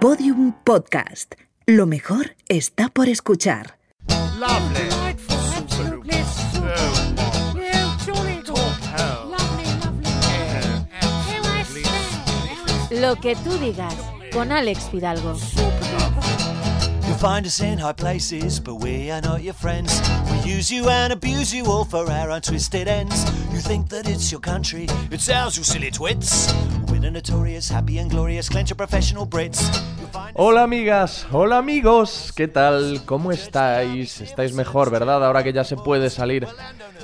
Podium Podcast. Lo mejor está por escuchar. Lovely. Lo que tú digas con Alex Fidalgo. You'll find us in high places, but we are not your friends. We use you and abuse you all for our untwisted ends. You think that it's your country, it's ours, you silly twits. We're the notorious, happy and glorious, clench of professional Brits. Hola amigas, hola amigos, ¿qué tal? ¿Cómo estáis? Estáis mejor, ¿verdad? Ahora que ya se puede salir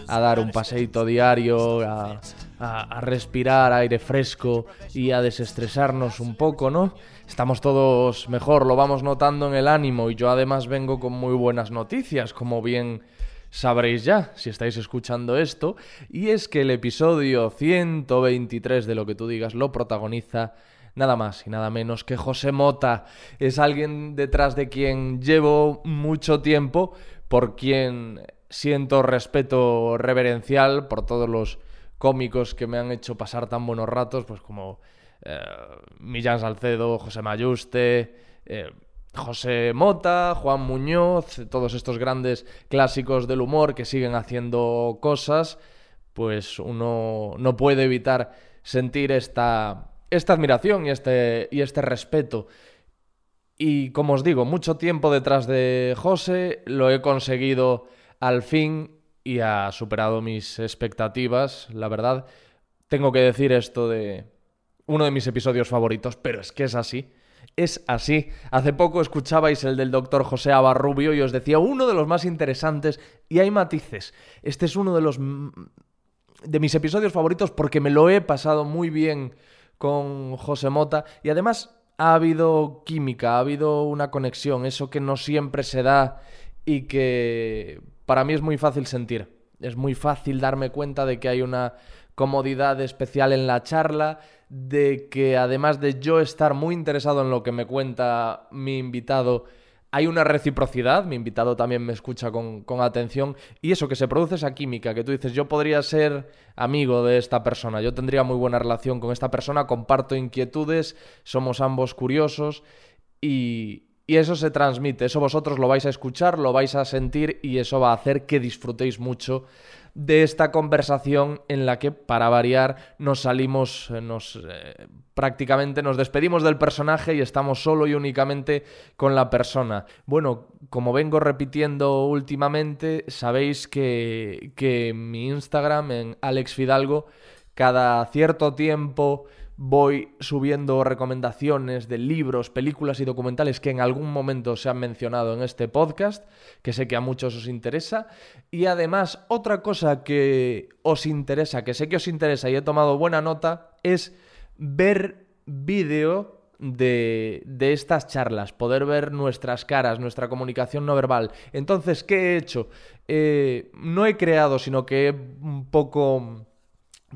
a dar un paseíto diario, a- a respirar aire fresco y a desestresarnos un poco, ¿no? Estamos todos mejor, lo vamos notando en el ánimo y yo además vengo con muy buenas noticias, como bien sabréis ya si estáis escuchando esto, y es que el episodio 123 de lo que tú digas lo protagoniza nada más y nada menos que José Mota. Es alguien detrás de quien llevo mucho tiempo, por quien siento respeto reverencial por todos los cómicos que me han hecho pasar tan buenos ratos, pues como eh, Millán Salcedo, José Mayuste, eh, José Mota, Juan Muñoz, todos estos grandes clásicos del humor que siguen haciendo cosas, pues uno no puede evitar sentir esta, esta admiración y este, y este respeto. Y como os digo, mucho tiempo detrás de José, lo he conseguido al fin y ha superado mis expectativas, la verdad. Tengo que decir esto de uno de mis episodios favoritos, pero es que es así. Es así. Hace poco escuchabais el del doctor José Abarrubio y os decía uno de los más interesantes y hay matices. Este es uno de los de mis episodios favoritos porque me lo he pasado muy bien con José Mota y además ha habido química, ha habido una conexión, eso que no siempre se da y que para mí es muy fácil sentir. Es muy fácil darme cuenta de que hay una comodidad especial en la charla, de que además de yo estar muy interesado en lo que me cuenta mi invitado, hay una reciprocidad, mi invitado también me escucha con, con, atención y eso, que se produce esa química, que tú dices, yo podría ser amigo de esta persona, yo tendría muy buena relación con esta persona, comparto inquietudes, somos ambos curiosos y, y eso se transmite, eso vosotros lo vais a escuchar, lo vais a sentir y eso va a hacer que disfrutéis mucho de esta conversación en la que, para variar, nos salimos, eh, nos eh, prácticamente nos despedimos del personaje y estamos solo y únicamente con la persona. Bueno, como vengo repitiendo últimamente, sabéis que, que mi Instagram, en Alex Fidalgo, cada cierto tiempo voy subiendo recomendaciones de libros, películas y documentales que en algún momento se han mencionado en este podcast, que sé que a muchos os interesa. Y además, otra cosa que os interesa, que sé que os interesa y he tomado buena nota, es ver vídeo de, de, estas charlas, poder ver nuestras caras, nuestra comunicación no verbal. Entonces, ¿qué he hecho? Eh, no he creado, sino que he un poco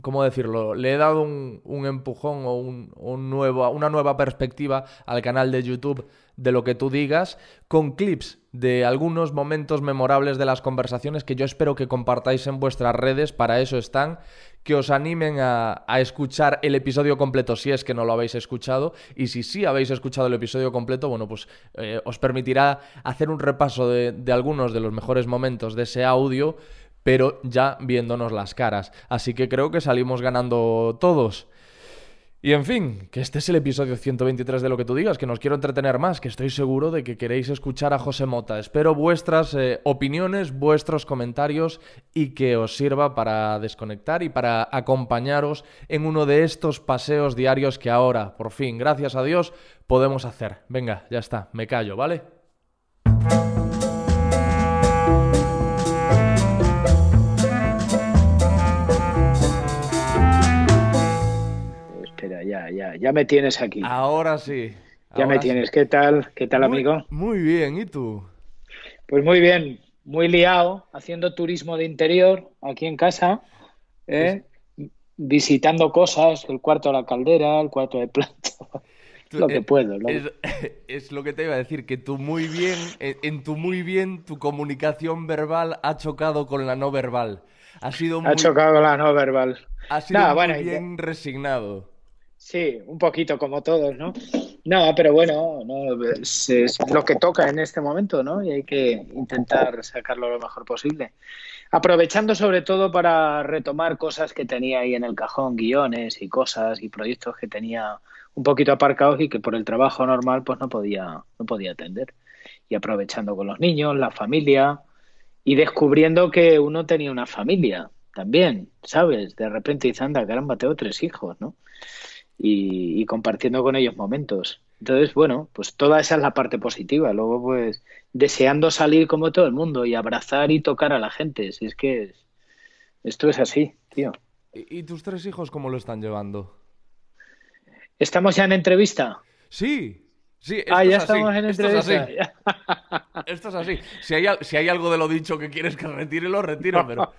¿cómo decirlo? Le he dado un, un empujón o un, un nuevo, una nueva perspectiva al canal de YouTube de lo que tú digas, con clips de algunos momentos memorables de las conversaciones que yo espero que compartáis en vuestras redes, para eso están, que os animen a, a escuchar el episodio completo si es que no lo habéis escuchado, y si sí habéis escuchado el episodio completo, bueno, pues eh, os permitirá hacer un repaso de, de algunos de los mejores momentos de ese audio, pero ya viéndonos las caras. Así que creo que salimos ganando todos. Y en fin, que este es el episodio 123 de lo que tú digas, que nos quiero entretener más, que estoy seguro de que queréis escuchar a José Mota. Espero vuestras eh, opiniones, vuestros comentarios y que os sirva para desconectar y para acompañaros en uno de estos paseos diarios que ahora, por fin, gracias a Dios, podemos hacer. Venga, ya está, me callo, ¿vale? Ya, ya, ya me tienes aquí. Ahora sí. Ya ahora me tienes. ¿Qué tal? ¿Qué tal, muy, amigo? Muy bien, ¿y tú? Pues muy bien, muy liado, haciendo turismo de interior aquí en casa, ¿eh? visitando cosas, el cuarto de la caldera, el cuarto de planta. Tú, lo que eh, puedo. Lo... Es, es, lo que te iba a decir, que tú muy bien, en, en, tu muy bien, tu comunicación verbal ha chocado con la no verbal. Ha sido muy, Ha chocado con la no verbal. Ha sido Nah, muy bueno, bien ya... resignado. Sí, un poquito como todos, ¿no? No, pero bueno, no, es, es lo que toca en este momento, ¿no? Y hay que intentar sacarlo lo mejor posible. Aprovechando sobre todo para retomar cosas que tenía ahí en el cajón, guiones y cosas y proyectos que tenía un poquito aparcados y que por el trabajo normal pues no podía, no podía atender. Y aprovechando con los niños, la familia y descubriendo que uno tenía una familia también, ¿sabes? De repente dice, anda, caramba, tengo tres hijos, ¿no? Y, y compartiendo con ellos momentos. Entonces, bueno, pues toda esa es la parte positiva. Luego, pues, deseando salir como todo el mundo y abrazar y tocar a la gente. Si es que es- esto es así, tío. ¿Y, y tus tres hijos cómo lo están llevando? ¿Estamos ya en entrevista? Sí, sí, esto ah, ya es así, estamos en esto es entrevista. así, esto es así. Si hay, si hay algo de lo dicho que quieres que retire, lo retiro, pero...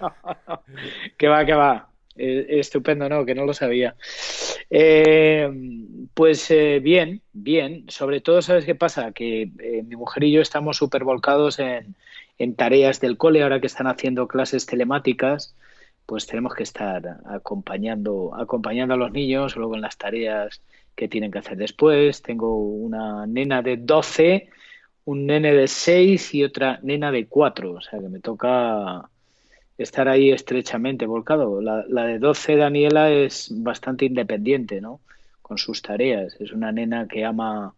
que va, que va. Eh, estupendo, ¿no? Que no lo sabía. Eh, pues eh, bien, bien. Sobre todo, ¿sabes qué pasa? Que eh, mi mujer y yo estamos súper volcados en, en tareas del cole, ahora que están haciendo clases telemáticas, pues tenemos que estar acompañando, acompañando a los niños, luego en las tareas que tienen que hacer después. Tengo una nena de 12, un nene de 6 y otra nena de 4, o sea que me toca estar ahí estrechamente volcado. La, la de 12, Daniela, es bastante independiente, ¿no? Con sus tareas. Es una nena que ama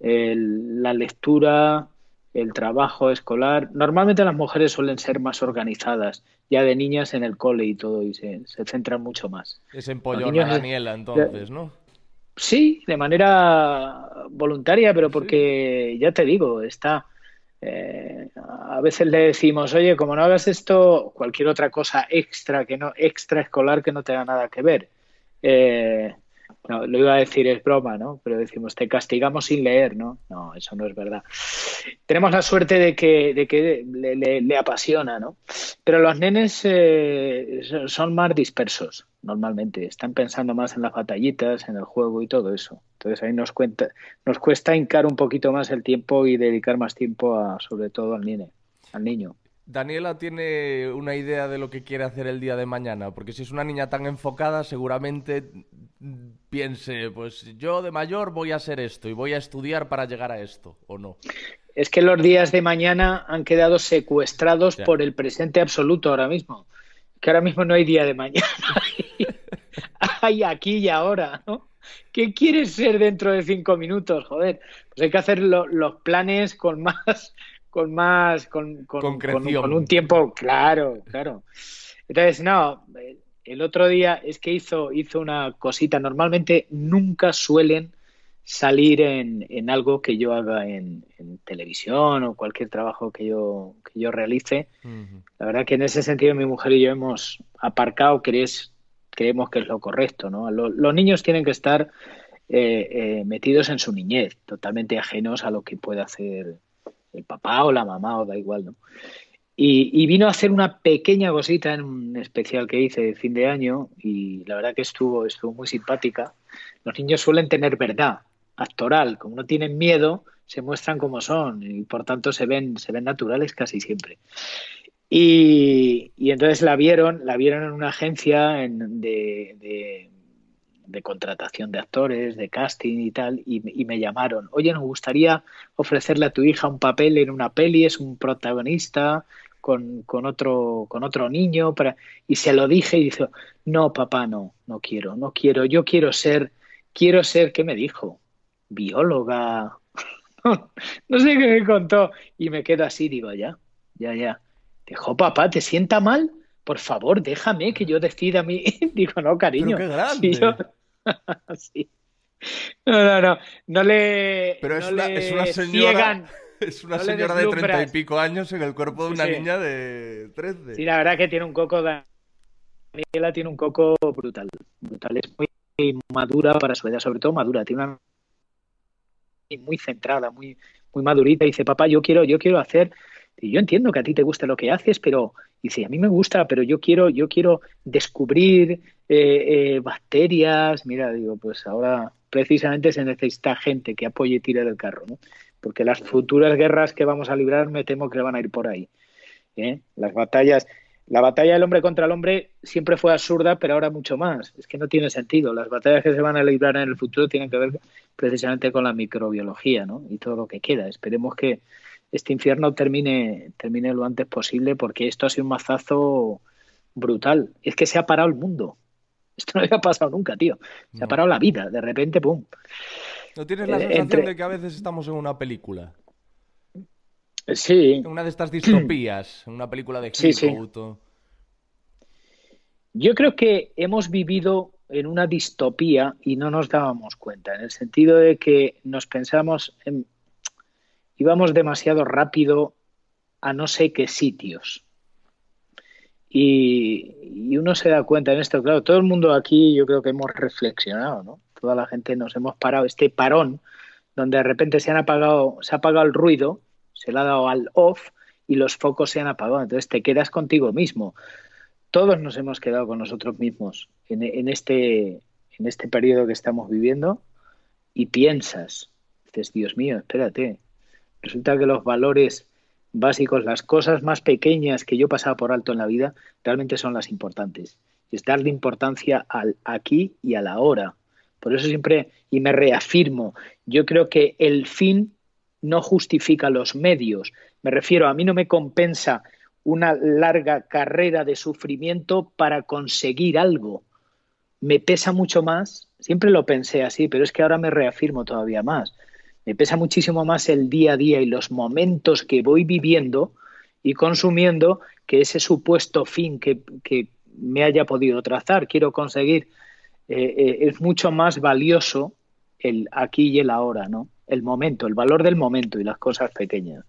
el- la lectura, el trabajo escolar. Normalmente las mujeres suelen ser más organizadas, ya de niñas en el cole y todo, y se, se centran mucho más. Es empollona Daniela, entonces, ¿no? Sí, de manera voluntaria, pero porque, ya te digo, está... eh, a veces le decimos, oye, como no hagas esto, cualquier otra cosa extra que no, extraescolar que no tenga nada que ver. Eh, no, lo iba a decir, es broma, ¿no? Pero decimos, te castigamos sin leer, ¿no? No, eso no es verdad. Tenemos la suerte de que, de que le, le- le apasiona, ¿no? Pero los nenes eh, son- más dispersos, normalmente. Están pensando más en las batallitas, en el juego y todo eso. Entonces ahí nos cuenta, nos cuesta hincar un poquito más el tiempo y dedicar más tiempo a, sobre todo al nene, al niño. Daniela tiene una idea de lo que quiere hacer el día de mañana, porque si es una niña tan enfocada, seguramente piense, pues yo de mayor voy a hacer esto y voy a estudiar para llegar a esto, ¿o no? Es que los días de mañana han quedado secuestrados Ya. por el presente absoluto ahora mismo. Que ahora mismo no hay día de mañana. hay aquí y ahora, ¿no? ¿Qué quieres ser dentro de cinco minutos? Joder, pues hay que hacer lo- los planes con más, con más, con, con- con- con un tiempo, claro, claro. Entonces, no, el otro día es que hizo, hizo una cosita. Normalmente nunca suelen salir en, en algo que yo haga en, en televisión o cualquier trabajo que yo, que yo realice. La verdad que en ese sentido mi mujer y yo hemos aparcado, crees, creemos que es lo correcto, ¿no? Lo- los niños tienen que estar eh, eh, metidos en su niñez, totalmente ajenos a lo que puede hacer el papá o la mamá o da igual, ¿no? Y, vino a hacer una pequeña cosita en un especial que hice de fin de año y la verdad que estuvo, estuvo muy simpática. Los niños suelen tener verdad actoral, como no tienen miedo, se muestran como son y por tanto se ven, se ven naturales casi siempre. Y, y entonces la vieron, la vieron en una agencia en- de, de- de contratación de actores, de casting y tal, y, me- llamaron, oye, nos gustaría ofrecerle a tu hija un papel en una peli, es un protagonista con, con otro, con otro niño, para... y se lo dije y dijo, no, papá, no, no quiero, no quiero, yo quiero ser, quiero ser, ¿qué me dijo? Bióloga, no sé qué me contó, y me quedo así, digo, ya, ya, ya. Dijo, papá, ¿te sienta mal? Por favor, déjame que yo decida a mí. Digo, no, cariño. Pero qué grande. Si yo- Sí. No, no, no. No le. Pero es no una, le es una señora, ciegan. es una no señora de treinta y pico años en el cuerpo de una Sí. niña de 13. Sí, la verdad que tiene un coco. Daniela tiene un coco brutal. Brutal. Es muy madura para su edad, sobre todo madura. Tiene una. Muy centrada, muy, muy madurita. Dice, papá, yo quiero, yo quiero hacer. Y yo entiendo que a ti te gusta lo que haces, pero dice, a mí me gusta, pero yo quiero, yo quiero descubrir eh, eh, bacterias. Mira, digo, pues ahora precisamente se necesita gente que apoye y tire del carro, ¿no? Porque las futuras guerras que vamos a librar me temo que van a ir por ahí. ¿eh? Las batallas. la batalla del hombre contra el hombre siempre fue absurda, pero ahora mucho más. Es que no tiene sentido. Las batallas que se van a librar en el futuro tienen que ver precisamente con la microbiología ¿no? y todo lo que queda. Esperemos que este infierno termine, termine lo antes posible porque esto ha sido un mazazo brutal. Es que se ha parado el mundo. Esto no había pasado nunca, tío. Se ha parado la vida. De repente, ¡pum! ¿No tienes la Eh, sensación entre- de que a veces estamos en una película? Sí, En una de estas distopías, en una película de Sí, sí. Hitchcock o- Yo creo que hemos vivido en una distopía y no nos dábamos cuenta, en el sentido de que nos pensamos, en- íbamos demasiado rápido a no sé qué sitios. Y, uno se da cuenta en esto, claro, todo el mundo aquí yo creo que hemos reflexionado, ¿no? Toda la gente nos hemos parado, este parón, donde de repente se han apagado, se ha apagado el ruido, se le ha dado al off y los focos se han apagado. Entonces te quedas contigo mismo todos nos hemos quedado con nosotros mismos en, en este, en este periodo que estamos viviendo y piensas, dices, Dios mío, espérate, resulta que los valores básicos, las cosas más pequeñas que yo pasaba por alto en la vida, realmente son las importantes. Es darle importancia al aquí y a la hora. Por eso siempre, y me reafirmo, yo creo que el fin no justifica los medios. Me refiero, a mí no me compensa una larga carrera de sufrimiento para conseguir algo. Me pesa mucho más, siempre lo pensé así, pero es que ahora me reafirmo todavía más. Me pesa muchísimo más el día a día y los momentos que voy viviendo y consumiendo que ese supuesto fin que, que me haya podido trazar. Quiero conseguir, eh, eh, es mucho más valioso el aquí y el ahora, ¿no? El momento, el valor del momento y las cosas pequeñas.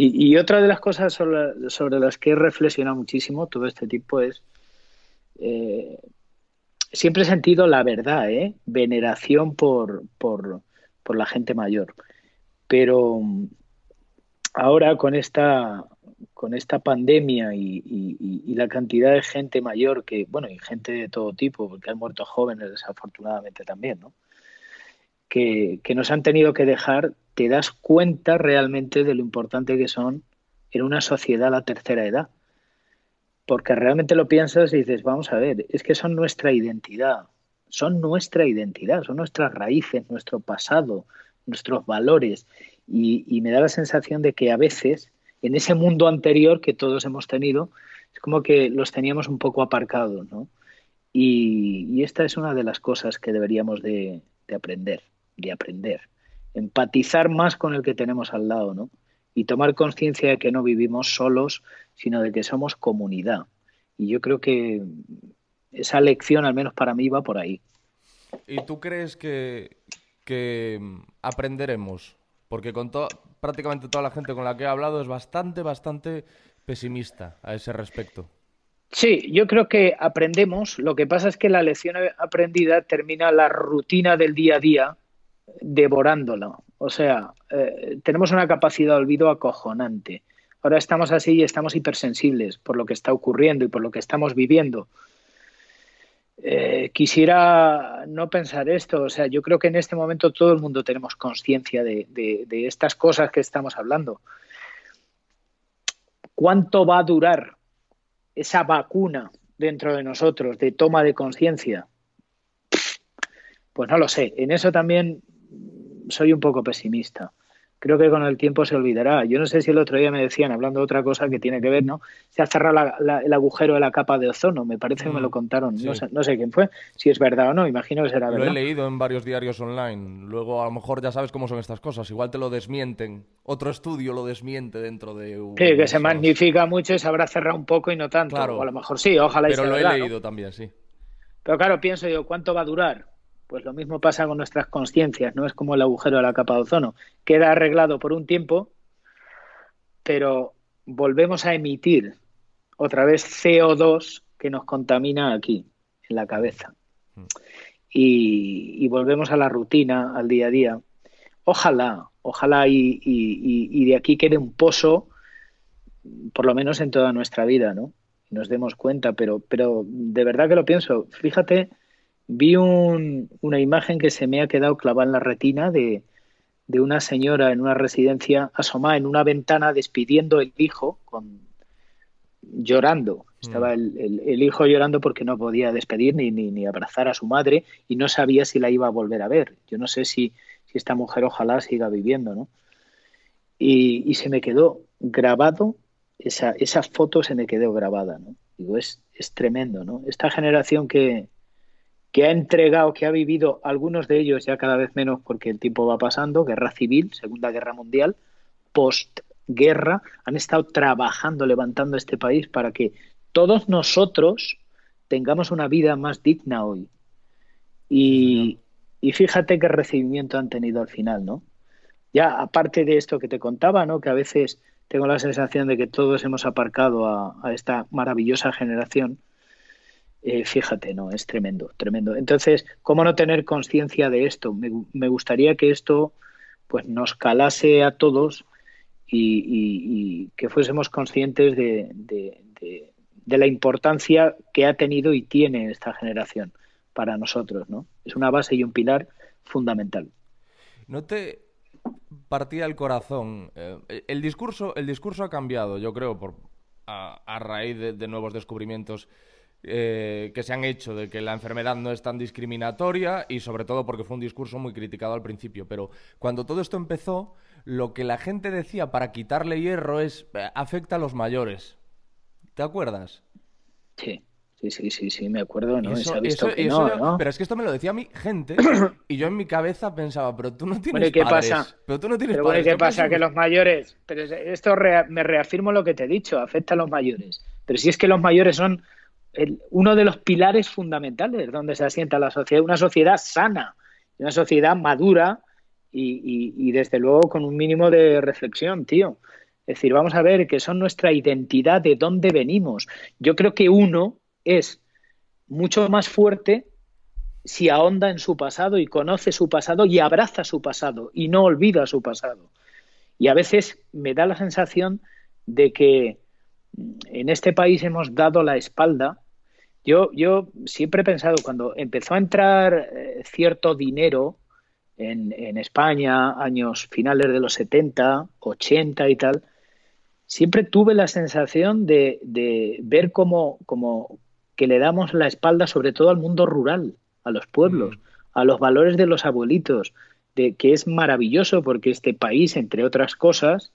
Y, otra de las cosas sobre, sobre, las que he reflexionado muchísimo todo este tiempo es, eh, siempre he sentido la verdad, ¿eh? veneración por, por, por, la gente mayor. Pero ahora con esta, con esta pandemia y, la cantidad de gente mayor que, bueno, y gente de todo tipo, porque han muerto jóvenes desafortunadamente también, ¿no? Que, que nos han tenido que dejar, te das cuenta realmente de lo importante que son en una sociedad la tercera edad. Porque realmente lo piensas y dices, vamos a ver, es que son nuestra identidad, son nuestra identidad, son nuestras raíces, nuestro pasado, nuestros valores. Y, me da la sensación de que a veces, en ese mundo anterior que todos hemos tenido, es como que los teníamos un poco aparcados, ¿no? Y, y esta es una de las cosas que deberíamos de, de aprender, de aprender. Empatizar más con el que tenemos al lado, ¿no? Y tomar conciencia de que no vivimos solos, sino de que somos comunidad. Y yo creo que esa lección, al menos para mí, va por ahí. ¿Y tú crees que, que aprenderemos? Porque con to prácticamente toda la gente con la que he hablado es bastante, bastante pesimista a ese respecto. Sí, yo creo que aprendemos. Lo que pasa es que la lección aprendida termina la rutina del día a día devorándola. O sea, eh, tenemos una capacidad de olvido acojonante. Ahora estamos así y estamos hipersensibles por lo que está ocurriendo y por lo que estamos viviendo. Eh, quisiera no pensar esto, o sea, yo creo que en este momento todo el mundo tenemos conciencia de, estas cosas que estamos hablando. ¿Cuánto va a durar esa vacuna dentro de nosotros de toma de conciencia? Pues no lo sé, en eso también soy un poco pesimista creo que con el tiempo se olvidará. Yo no sé si el otro día me decían, hablando de otra cosa que tiene que ver, ¿no? Se ha cerrado la, la, el agujero de la capa de ozono, me parece que me lo contaron, sí. no, sé, no, sé, quién fue, si es verdad o no, imagino que será verdad. Lo he leído en varios diarios online, luego a lo mejor ya sabes cómo son estas cosas, igual te lo desmienten, otro estudio lo desmiente dentro de... Un... Sí, que se magnifica mucho y se habrá cerrado un poco y no tanto, claro. o a lo mejor sí, ojalá Pero y sea lo verdad, he leído ¿no? también, sí. Pero claro, pienso yo, ¿cuánto va a durar? Pues lo mismo pasa con nuestras conciencias, no es como el agujero de la capa de ozono. Queda arreglado por un tiempo, pero volvemos a emitir otra vez CO2 que nos contamina aquí, en la cabeza. Y, y volvemos a la rutina, al día a día. Ojalá, ojalá y, y, y, de aquí quede un pozo, por lo menos en toda nuestra vida, ¿no? Y nos demos cuenta, pero, pero de verdad que lo pienso. Fíjate, vi un, una imagen que se me ha quedado clavada en la retina de, de una señora en una residencia asomada en una ventana despidiendo el hijo con llorando. Estaba el, el, hijo llorando porque no podía despedir ni, ni, ni, abrazar a su madre y no sabía si la iba a volver a ver. Yo no sé si, si esta mujer ojalá siga viviendo, ¿no? Y, y se me quedó grabado, esa, esa foto se me quedó grabada, ¿no? Digo, es, es tremendo, ¿no? Esta generación que, que ha entregado, que ha vivido, algunos de ellos ya cada vez menos porque el tiempo va pasando, guerra civil, Segunda Guerra Mundial, postguerra, han estado trabajando, levantando este país para que todos nosotros tengamos una vida más digna hoy. Y, y fíjate qué recibimiento han tenido al final, ¿no? Ya aparte de esto que te contaba, ¿no? Que a veces tengo la sensación de que todos hemos aparcado a, a esta maravillosa generación eh, fíjate, no, es tremendo, tremendo. Entonces, ¿cómo no tener conciencia de esto? Me, gustaría que esto pues nos calase a todos y, que fuésemos conscientes de, la importancia que ha tenido y tiene esta generación para nosotros, ¿no? Es una base y un pilar fundamental. No te partía el corazón. Eh, el discurso, el discurso ha cambiado, yo creo, por a, raíz de nuevos descubrimientos eh, que se han hecho de que la enfermedad no es tan discriminatoria y sobre todo porque fue un discurso muy criticado al principio. Pero cuando todo esto empezó, lo que la gente decía para quitarle hierro es eh, afecta a los mayores. ¿Te acuerdas? Sí. Sí, sí, sí, sí, me acuerdo, ¿no? Pero es que esto me lo decía mi gente y yo en mi cabeza pensaba, pero tú no tienes bueno, ¿qué Pasa? Pero tú no tienes pero ¿qué pasa? Que los mayores... Pero esto me reafirmo lo que te he dicho, afecta a los mayores. Pero si es que los mayores son uno de los pilares fundamentales donde se asienta la sociedad, una sociedad sana, una sociedad madura y, desde luego con un mínimo de reflexión, tío. Es decir, vamos a ver que son nuestra identidad, de dónde venimos. Yo creo que uno es mucho más fuerte si ahonda en su pasado y conoce su pasado y abraza su pasado y no olvida su pasado. Y a veces me da la sensación de que en este país hemos dado la espalda. Yo, yo siempre he pensado, cuando empezó a entrar eh, cierto dinero en, en, España, años finales de los 70, 80 y tal, siempre tuve la sensación de, de ver como, como que le damos la espalda sobre todo al mundo rural, a los pueblos, mm. a los valores de los abuelitos, de que es maravilloso porque este país, entre otras cosas,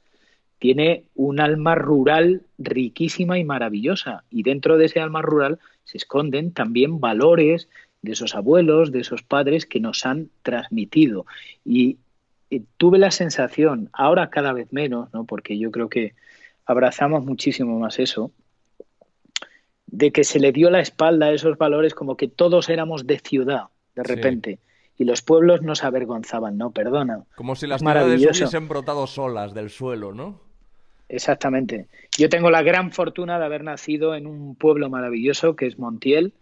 tiene un alma rural riquísima y maravillosa. Y dentro de ese alma rural se esconden también valores de esos abuelos, de esos padres que nos han transmitido. Y, tuve la sensación, ahora cada vez menos, ¿no? porque yo creo que abrazamos muchísimo más eso, de que se le dio la espalda a esos valores como que todos éramos de ciudad, de repente. Y los pueblos nos avergonzaban, ¿no? Perdona. Como si las ciudades hubiesen brotado solas del suelo, ¿no? Exactamente. Yo tengo la gran fortuna de haber nacido en un pueblo maravilloso que es Montiel,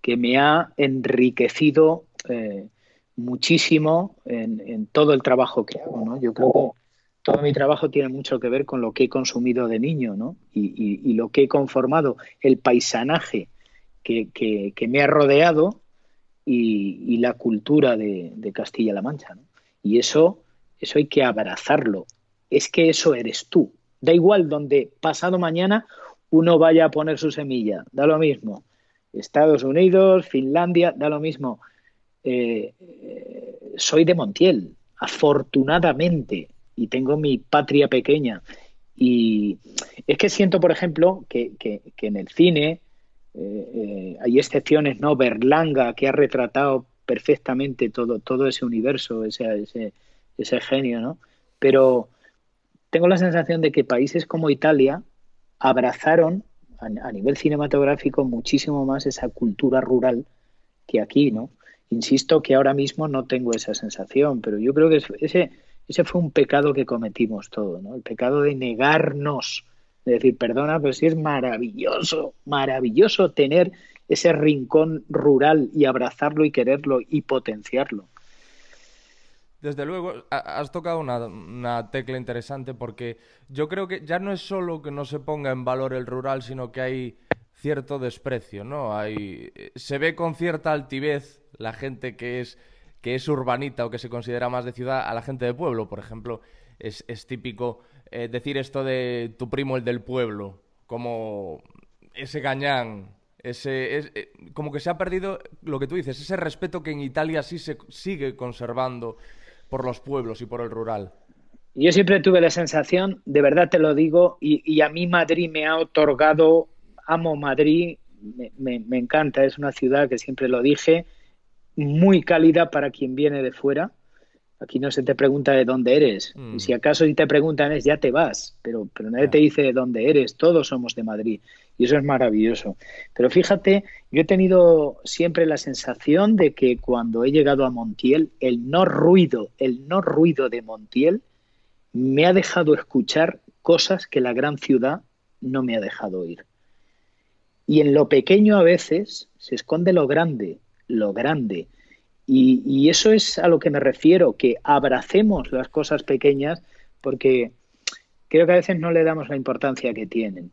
que me ha enriquecido eh, muchísimo en, todo el trabajo que hago. ¿no? Yo creo que todo mi trabajo tiene mucho que ver con lo que he consumido de niño y, lo que he conformado, el paisanaje que, me ha rodeado y, la cultura de, de Castilla-La Mancha. ¿no? Y eso, eso hay que abrazarlo. Es que eso eres tú. Da igual donde pasado mañana uno vaya a poner su semilla, da lo mismo. Estados Unidos, Finlandia, da lo mismo. Eh, eh, soy de Montiel, afortunadamente, y tengo mi patria pequeña. Y es que siento, por ejemplo, que, en el cine eh, hay excepciones, ¿no? Berlanga, que ha retratado perfectamente todo, todo ese universo, ese, ese, ese genio, ¿no? Pero tengo la sensación de que países como Italia abrazaron a, nivel cinematográfico muchísimo más esa cultura rural que aquí, ¿no? Insisto que ahora mismo no tengo esa sensación, pero yo creo que ese, ese fue un pecado que cometimos todos, ¿no? El pecado de negarnos, de decir, perdona, pero sí es maravilloso, maravilloso tener ese rincón rural y abrazarlo y quererlo y potenciarlo. Desde luego, has tocado una, tecla interesante porque yo creo que ya no es solo que no se ponga en valor el rural, sino que hay cierto desprecio, ¿no? Hay, se ve con cierta altivez la gente que es, que es urbanita o que se considera más de ciudad a la gente de pueblo. Por ejemplo, es, típico eh, decir esto de tu primo el del pueblo, como ese gañán, ese, es, eh, como que se ha perdido lo que tú dices, ese respeto que en Italia sí se sigue conservando por los pueblos y por el rural. Yo siempre tuve la sensación, de verdad te lo digo, y, y a mí Madrid me ha otorgado, amo Madrid, me, me, me encanta, es una ciudad que siempre lo dije, muy cálida para quien viene de fuera. Aquí no se te pregunta de dónde eres. Mm. Y si acaso si te preguntan es ya te vas, pero, pero nadie Ya. te dice de dónde eres. Todos somos de Madrid y eso es maravilloso. Pero fíjate, yo he tenido siempre la sensación de que cuando he llegado a Montiel, el no ruido, el no ruido de Montiel me ha dejado escuchar cosas que la gran ciudad no me ha dejado oír. Y en lo pequeño a veces se esconde lo grande, lo grande. Y, y eso es a lo que me refiero, que abracemos las cosas pequeñas porque creo que a veces no le damos la importancia que tienen.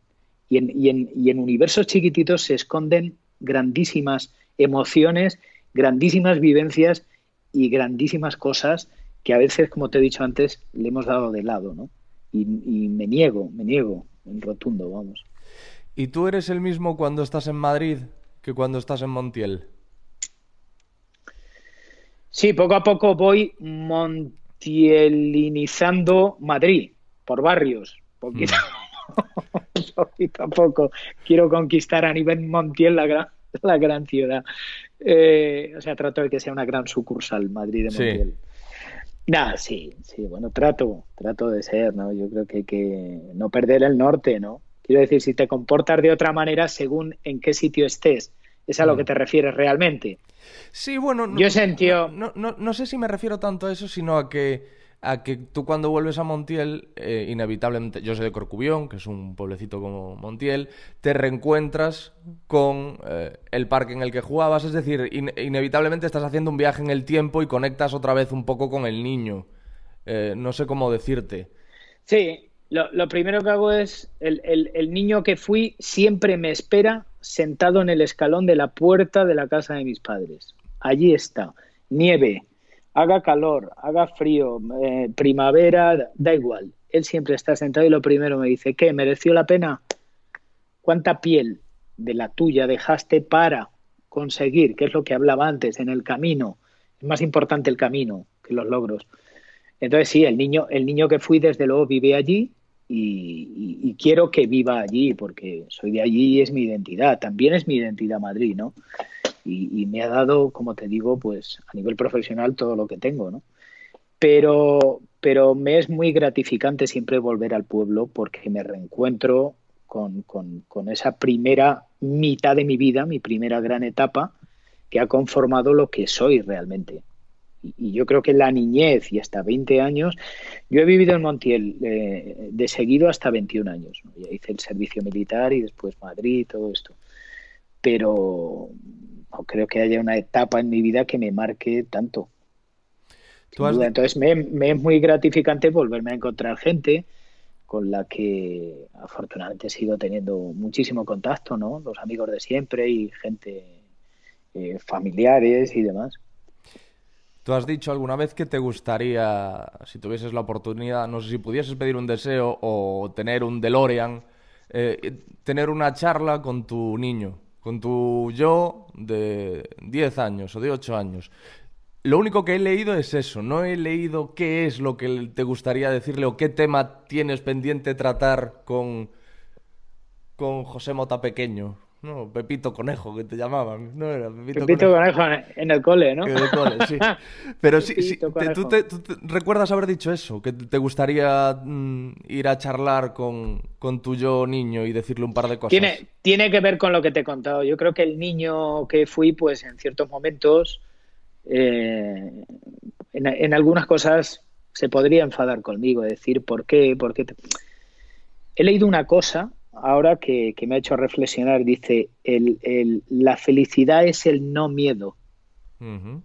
Y en, y en, y en universos chiquititos se esconden grandísimas emociones, grandísimas vivencias y grandísimas cosas que a veces, como te he dicho antes, le hemos dado de lado, ¿no? Y, y me niego, me niego, en rotundo, vamos. ¿Y tú eres el mismo cuando estás en Madrid que cuando estás en Montiel? Sí, poco a poco voy montielinizando Madrid por barrios, poquito, poquito a poco. Quiero conquistar a nivel Montiel la gran, la gran ciudad. Eh, o sea, trato de que sea una gran sucursal Madrid de Sí. Montiel. Nada, sí, sí, bueno, trato, trato de ser, ¿no? Yo creo que hay que no perder el norte, ¿no? Quiero decir, si te comportas de otra manera según en qué sitio estés, es a lo Mm. que te refieres realmente. Sí, bueno, no, Yo sentí- no, no- no sé si me refiero tanto a eso, sino a que a que tú cuando vuelves a Montiel, eh, inevitablemente, yo soy de Corcubión, que es un pueblecito como Montiel, te reencuentras con eh, el parque en el que jugabas, es decir, in- inevitablemente estás haciendo un viaje en el tiempo y conectas otra vez un poco con el niño. Eh, no sé cómo decirte. Sí, lo, primero que hago es, el niño que fui siempre me espera sentado en el escalón de la puerta de la casa de mis padres. Allí está, nieve, haga calor, haga frío, eh, primavera, da igual. Él siempre está sentado y lo primero me dice, ¿qué? ¿Mereció la pena? ¿Cuánta piel de la tuya dejaste para conseguir, que es lo que hablaba antes, en el camino? Es más importante el camino que los logros. Entonces sí, el niño, el niño que fui desde luego vive allí y, y- y quiero que viva allí porque soy de allí y es mi identidad. También es mi identidad Madrid, ¿no? Y, me ha dado, como te digo, pues a nivel profesional todo lo que tengo, ¿no? Pero, pero me es muy gratificante siempre volver al pueblo porque me reencuentro con, con, esa primera mitad de mi vida, mi primera gran etapa, que ha conformado lo que soy realmente. Y, yo creo que la niñez y hasta 20 años, yo he vivido en Montiel eh, de seguido hasta 21 años. ¿no? Hice el servicio militar y después Madrid todo esto. Pero no creo que haya una etapa en mi vida que me marque tanto. Has-. Entonces me, me es muy gratificante volverme a encontrar gente con la que afortunadamente sigo teniendo muchísimo contacto, ¿no? Los amigos de siempre y gente eh, familiares y demás. ¿Tú has dicho alguna vez que te gustaría, si tuvieses la oportunidad, no sé si pudieses pedir un deseo o tener un DeLorean, eh, tener una charla con tu niño, con tu yo de 10 años o de 8 años? Lo único que he leído es eso, no he leído qué es lo que te gustaría decirle o qué tema tienes pendiente tratar con, con José Mota Pequeño. No, Pepito Conejo, que te llamaban. No era Pepito, Pepito Conejo. Conejo en- en el cole, ¿no? Que de cole, sí. Pero sí, sí, Pepito te- tú, Conejo. te, tú te- recuerdas haber dicho eso, que te gustaría mm, ir a charlar con, con tu yo niño y decirle un par de cosas. Tiene, tiene que ver con lo que te he contado. Yo creo que el niño que fui, pues en ciertos momentos, eh, en, en algunas cosas se podría enfadar conmigo, decir por qué, por qué. te- He leído una cosa ahora que, que me ha hecho reflexionar. Dice, el, el- la felicidad es el no miedo.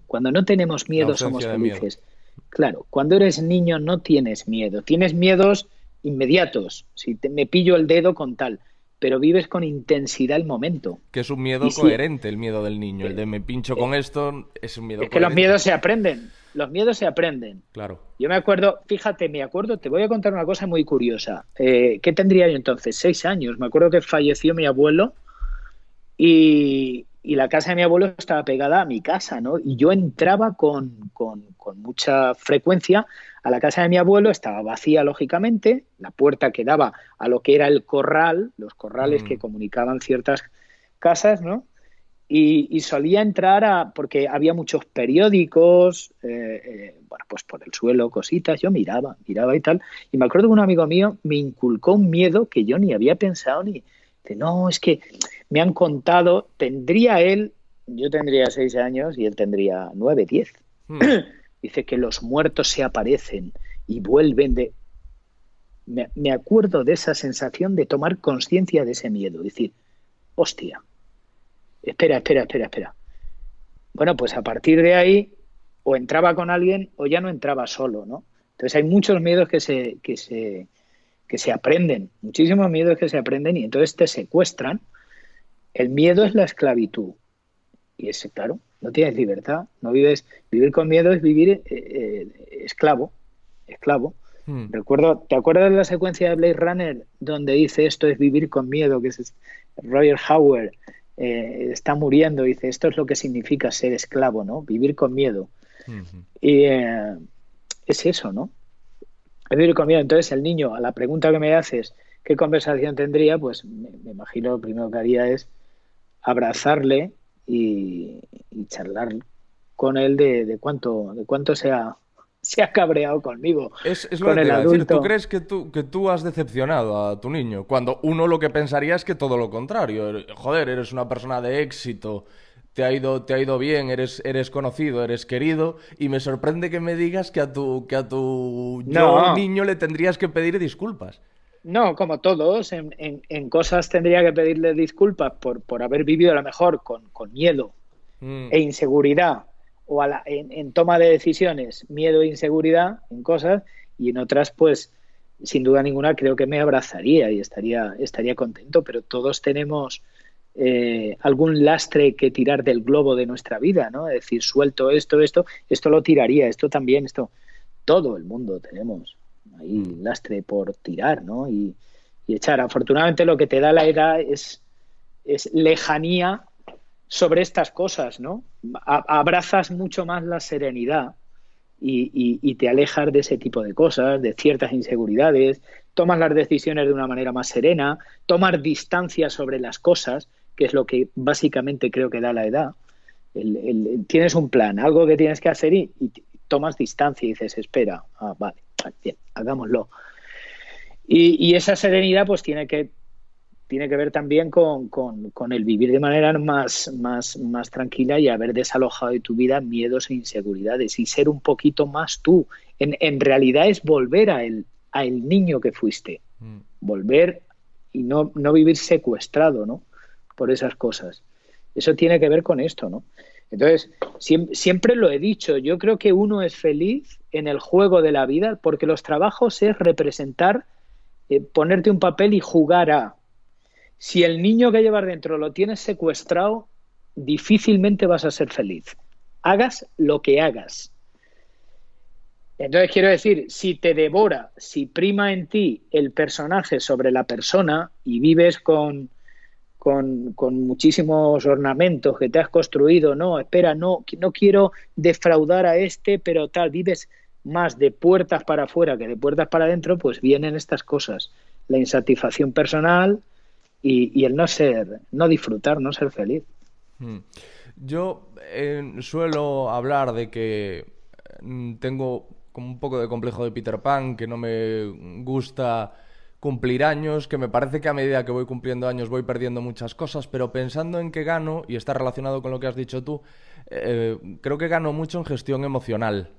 Cuando no tenemos miedo somos miedo. felices. Claro, cuando eres niño no tienes miedo, tienes miedos inmediatos. Si te- me pillo el dedo con tal, pero vives con intensidad el momento. Que es un miedo coherente el miedo del niño. El de me pincho con esto es un miedo Es que los miedos se aprenden. Los miedos se aprenden. Claro. Yo me acuerdo, fíjate, me acuerdo, te voy a contar una cosa muy curiosa. Eh, ¿Qué tendría yo entonces? Seis años. Me acuerdo que falleció mi abuelo y, la casa de mi abuelo estaba pegada a mi casa, ¿no? Y yo entraba con, con, con mucha frecuencia a la casa de mi abuelo, estaba vacía, lógicamente, la puerta que daba a lo que era el corral, los corrales que mm. comunicaban ciertas casas, ¿no? Y, solía entrar a, porque había muchos periódicos, eh, eh, bueno, pues por el suelo, cositas, yo miraba, miraba y tal. Y me acuerdo que un amigo mío me inculcó un miedo que yo ni había pensado ni, de, no, es que me han contado, tendría él, yo tendría seis años y él tendría nueve, diez. Hmm. Dice que los muertos se aparecen y vuelven de... Me, me acuerdo de esa sensación de tomar conciencia de ese miedo, decir, hostia, espera, espera, espera, espera. Bueno, pues a partir de ahí o entraba con alguien o ya no entraba solo, ¿no? Entonces hay muchos miedos que se, que se, que se aprenden, muchísimos miedos que se aprenden y entonces te secuestran. El miedo es la esclavitud. Y es claro, no tienes libertad, no vives, vivir con miedo es vivir eh, eh, esclavo, esclavo. Hmm. Recuerdo, ¿te acuerdas de la secuencia de Blade Runner donde dice esto es vivir con miedo, que es Roger Howard eh, está muriendo, dice, esto es lo que significa ser esclavo, ¿no? Vivir con miedo. Y eh, es eso, ¿no? vivir con miedo. Entonces el niño, a la pregunta que me haces, ¿qué conversación tendría? Pues me, imagino lo primero que haría es abrazarle y, charlar con él de, de, cuánto, de cuánto sea se ha cabreado conmigo. Es, lo con que el adulto. ¿Tú crees que tú, que tú has decepcionado a tu niño? Cuando uno lo que pensaría es que todo lo contrario. Joder, eres una persona de éxito, te ha ido, te ha ido bien, eres, eres conocido, eres querido, y me sorprende que me digas que a tu, que a tu niño le tendrías que pedir disculpas. No, como todos, en, en, cosas tendría que pedirle disculpas por, por haber vivido a lo mejor con, con miedo mm. e inseguridad o en, toma de decisiones miedo e inseguridad en cosas y en otras pues sin duda ninguna creo que me abrazaría y estaría, estaría contento, pero todos tenemos eh, algún lastre que tirar del globo de nuestra vida, ¿no? Es decir, suelto esto, esto, esto lo tiraría, esto también, esto. Todo el mundo tenemos ahí lastre por tirar, ¿no? Y, y echar. Afortunadamente lo que te da la edad es, es lejanía sobre estas cosas, ¿no? abrazas mucho más la serenidad y, te alejas de ese tipo de cosas, de ciertas inseguridades, tomas las decisiones de una manera más serena, tomas distancia sobre las cosas, que es lo que básicamente creo que da la edad. tienes un plan, algo que tienes que hacer y, tomas distancia y dices, espera, ah, vale, bien, hagámoslo. Y, y, esa serenidad pues tiene que tiene que ver también con, el vivir de manera más, más, más tranquila y haber desalojado de tu vida miedos e inseguridades y ser un poquito más tú. En, en realidad es volver a el, a el niño que fuiste, mm. volver y no, no vivir secuestrado ¿no? por esas cosas. Eso tiene que ver con esto, ¿no? Entonces, siempre, lo he dicho, yo creo que uno es feliz en el juego de la vida porque los trabajos es representar, eh, ponerte un papel y jugar a, si el niño que llevas dentro lo tienes secuestrado, difícilmente vas a ser feliz. Hagas lo que hagas. Entonces quiero decir, si te devora, si prima en ti el personaje sobre la persona y vives con, con, muchísimos ornamentos que te has construido, no, espera, no, no quiero defraudar a este, pero tal, vives más de puertas para afuera que de puertas para adentro, pues vienen estas cosas. La insatisfacción personal, y, el no ser, no disfrutar, no ser feliz. Hmm. Yo eh, suelo hablar de que mm, tengo como un poco de complejo de Peter Pan, que no me gusta cumplir años, que me parece que a medida que voy cumpliendo años voy perdiendo muchas cosas, pero pensando en que gano, y está relacionado con lo que has dicho tú, eh, creo que gano mucho en gestión emocional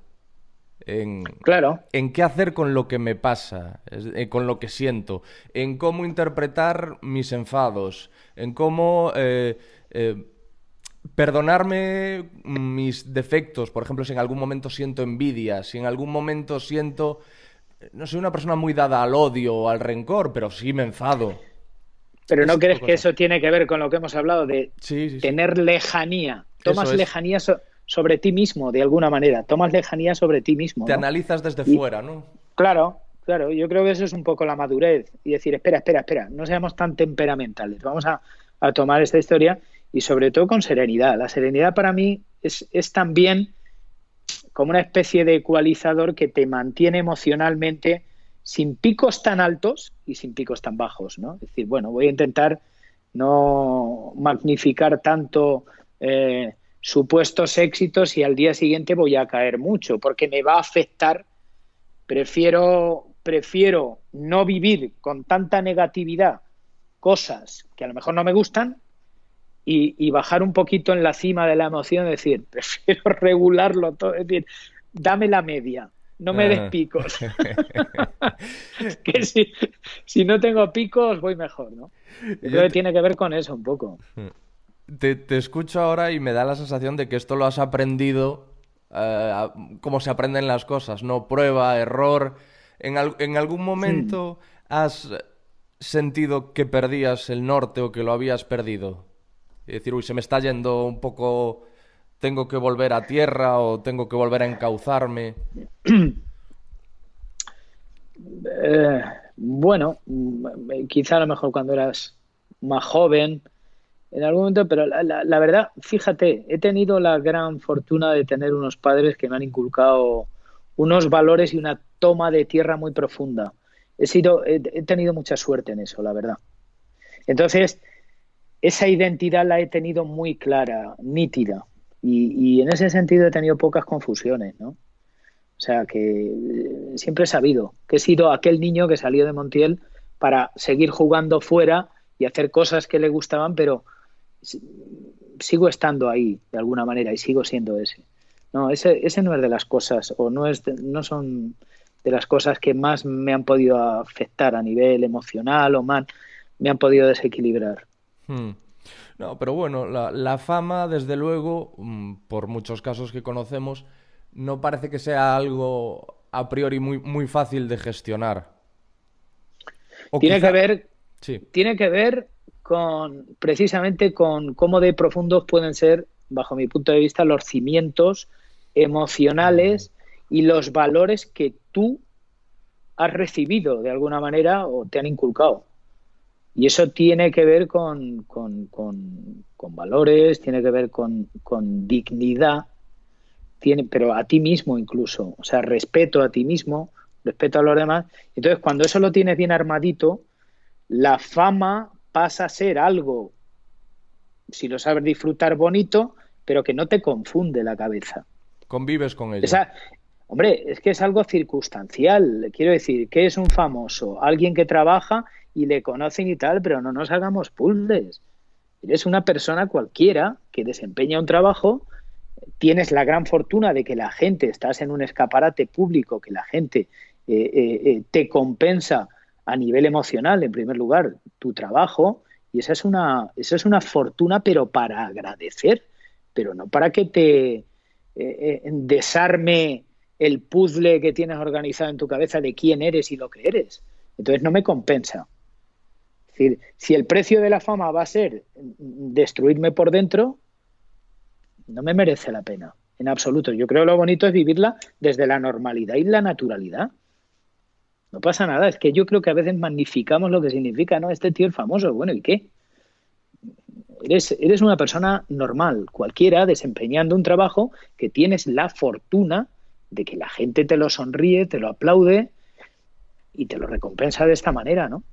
en, claro. en qué hacer con lo que me pasa, eh, con lo que siento, en cómo interpretar mis enfados, en cómo eh, eh, perdonarme mis defectos. Por ejemplo, si en algún momento siento envidia, si en algún momento siento... No soy una persona muy dada al odio o al rencor, pero sí me enfado. Pero ¿no crees que eso tiene que ver con lo que hemos hablado de Sí, sí, sí. tener lejanía? Tomas es. lejanía so- sobre ti mismo, de alguna manera. Tomas lejanía sobre ti mismo. Te ¿no? analizas desde Y- fuera, ¿no? Claro, claro. Yo creo que eso es un poco la madurez. Y decir, espera, espera, espera. No seamos tan temperamentales. Vamos a, a tomar esta historia y sobre todo con serenidad. La serenidad para mí es, es también como una especie de ecualizador que te mantiene emocionalmente sin picos tan altos y sin picos tan bajos, ¿no? Es decir, bueno, voy a intentar no magnificar tanto eh, supuestos éxitos y al día siguiente voy a caer mucho, porque me va a afectar. Prefiero, prefiero no vivir con tanta negatividad cosas que a lo mejor no me gustan y, y bajar un poquito en la cima de la emoción, es decir, prefiero regularlo todo, es decir, dame la media, no me des Ah. picos. que si, si no tengo picos voy mejor, ¿no? Yo creo que tiene que ver con eso un poco. Te, te escucho ahora y me da la sensación de que esto lo has aprendido eh, como se aprenden las cosas, ¿no? Prueba, error. ¿En, al- en algún momento has sentido que perdías el norte o que lo habías perdido? Es decir, uy, se me está yendo un poco, tengo que volver a tierra o tengo que volver a encauzarme. Eh, bueno, mm, quizá a lo mejor cuando eras más joven, en algún momento, pero la, la- verdad, fíjate, he tenido la gran fortuna de tener unos padres que me han inculcado unos valores y una toma de tierra muy profunda. He sido, he tenido mucha suerte en eso, la verdad. Entonces, esa identidad la he tenido muy clara, nítida, y, en ese sentido he tenido pocas confusiones, ¿no? O sea, que eh, siempre he sabido que he sido aquel niño que salió de Montiel para seguir jugando fuera y hacer cosas que le gustaban, pero si- sigo estando ahí de alguna manera y sigo siendo ese. No, ese, ese no es de las cosas, o no, es de- no son de las cosas que más me han podido afectar a nivel emocional o más me han podido desequilibrar. Hmm. No, pero bueno, la, la fama, desde luego, mm, por muchos casos que conocemos, no parece que sea algo a priori muy, muy fácil de gestionar. O Tiene quizá- que ver Sí. tiene que ver con precisamente con cómo de profundos pueden ser, bajo mi punto de vista, los cimientos emocionales y los valores que tú has recibido de alguna manera o te han inculcado. Y eso tiene que ver con, con- con- con valores, tiene que ver con, con dignidad, tiene, pero a ti mismo incluso, o sea, respeto a ti mismo, respeto a los demás. Entonces, cuando eso lo tienes bien armadito, la fama pasa a ser algo, si lo sabes disfrutar, bonito, pero que no te confunde la cabeza. Convives con ello. Esa- hombre, es que es algo circunstancial. Quiero decir, que es un famoso? Alguien que trabaja y le conocen y tal, pero no nos hagamos puzzles. Eres una persona cualquiera que desempeña un trabajo, tienes la gran fortuna de que la gente, estás en un escaparate público, que la gente eh, eh, eh, te compensa a nivel emocional, en primer lugar, tu trabajo, y esa es una, esa es una fortuna, pero para agradecer, pero no para que te desarme el puzzle que tienes organizado en tu cabeza de quién eres y lo que eres. Entonces no me compensa. Decir, si el precio de la fama va a ser destruirme por dentro, no me merece la pena, en absoluto. Yo creo que lo bonito es vivirla desde la normalidad y la naturalidad. No pasa nada, es que yo creo que a veces magnificamos lo que significa, ¿no? Este tío es famoso, bueno, ¿y qué? Eres, eres una persona normal, cualquiera, desempeñando un trabajo que tienes la fortuna de que la gente te lo sonríe, te lo aplaude y te lo recompensa de esta manera, ¿no?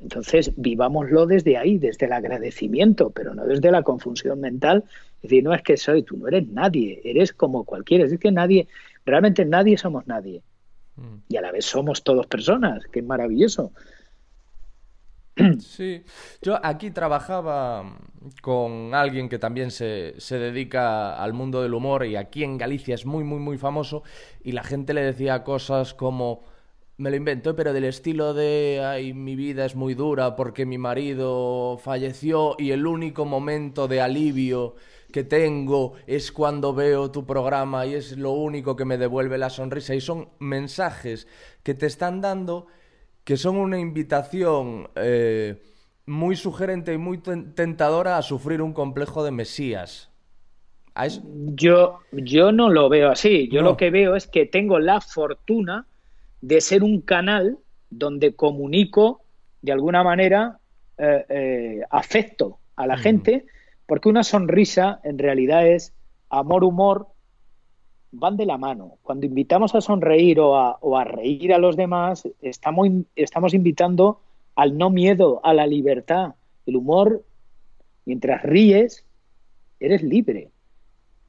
Entonces, vivámoslo desde ahí, desde el agradecimiento, pero no desde la confusión mental. Es decir, no es que soy, tú no eres nadie, eres como cualquiera. Es que nadie, realmente nadie somos nadie. Y a la vez somos todos personas, que es maravilloso. Sí, yo aquí trabajaba con alguien que también se, se dedica al mundo del humor y aquí en Galicia es muy, muy, muy famoso y la gente le decía cosas como, me lo invento, pero del estilo de, ay, mi vida es muy dura porque mi marido falleció y el único momento de alivio que tengo es cuando veo tu programa y es lo único que me devuelve la sonrisa y son mensajes que te están dando que son una invitación eh, muy sugerente y muy tentadora a sufrir un complejo de Mesías. Yo, yo no lo veo así. Yo lo que veo es que tengo la fortuna de ser un canal donde comunico de alguna manera eh, eh, afecto a la gente, porque una sonrisa en realidad es amor, humor, van de la mano. Cuando invitamos a sonreír o a, reír a los demás, estamos, estamos invitando al no miedo, a la libertad. El humor, mientras ríes, eres libre.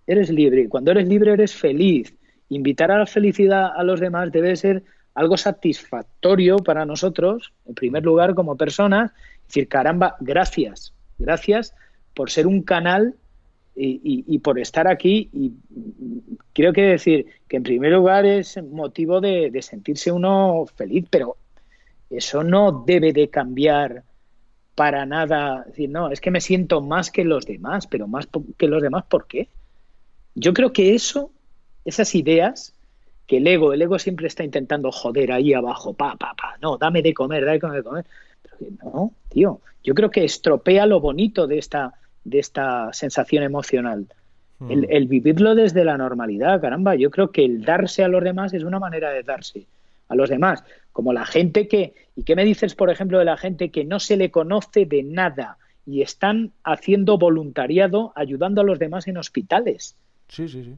Eres libre. Cuando eres libre, eres feliz. Invitar a la felicidad a los demás debe ser algo satisfactorio para nosotros, en primer lugar, como personas. Decir, caramba, gracias. Gracias por ser un canal y, por estar aquí. Y creo que decir que en primer lugar es motivo de, sentirse uno feliz, pero eso no debe de cambiar para nada. Decir, no, es que me siento más que los demás, pero más que los demás, ¿por qué? Yo creo que eso, esas ideas, que el ego, el ego siempre está intentando joder ahí abajo, pa, pa, pa, no, dame de comer, dame de comer. Pero no, tío, yo creo que estropea lo bonito de esta, de esta sensación emocional. Hmm. El, vivirlo desde la normalidad, caramba, yo creo que el darse a los demás es una manera de darse a los demás. Como la gente que, ¿y qué me dices, por ejemplo, de la gente que no se le conoce de nada y están haciendo voluntariado ayudando a los demás en hospitales? Sí, sí, sí.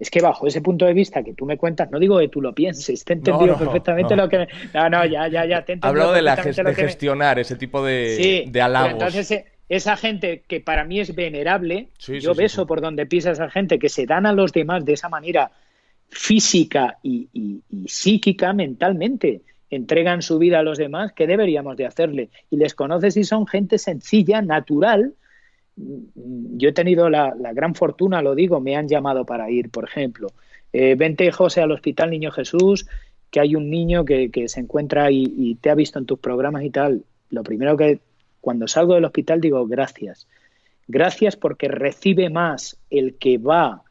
Es que bajo ese punto de vista que tú me cuentas, no digo que tú lo pienses, te he entendido perfectamente lo que... No, no, ya, ya, ya, te he Hablo de, la de gestionar ese tipo de, sí, de halagos. Entonces, eh, esa gente que para mí es venerable, yo beso por donde pisa esa gente, que se dan a los demás de esa manera física y, psíquica, mentalmente, entregan su vida a los demás, ¿qué deberíamos de hacerle? Y les conoces y son gente sencilla, natural. Yo he tenido la, gran fortuna, lo digo, me han llamado para ir, por ejemplo. Eh, vente, José, al Hospital Niño Jesús, que hay un niño que, se encuentra y, y te ha visto en tus programas y tal. Lo primero que cuando salgo del hospital digo gracias. Gracias porque recibe más el que va,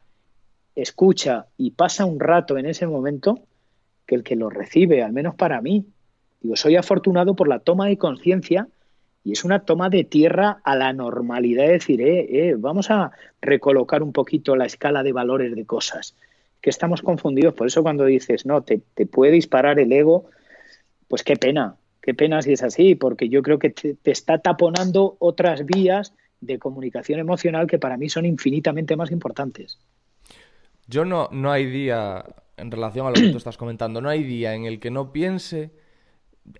escucha y pasa un rato en ese momento que el que lo recibe, al menos para mí. Digo, soy afortunado por la toma de conciencia y es una toma de tierra a la normalidad, de decir, eh, eh, vamos a recolocar un poquito la escala de valores de cosas, que estamos confundidos. Por eso cuando dices, no, te, te puede disparar el ego, pues qué pena, Qué pena si es así, porque yo creo que te, está taponando otras vías de comunicación emocional que para mí son infinitamente más importantes. Yo no, no hay día, en relación a lo que tú estás comentando, no hay día en el que no piense,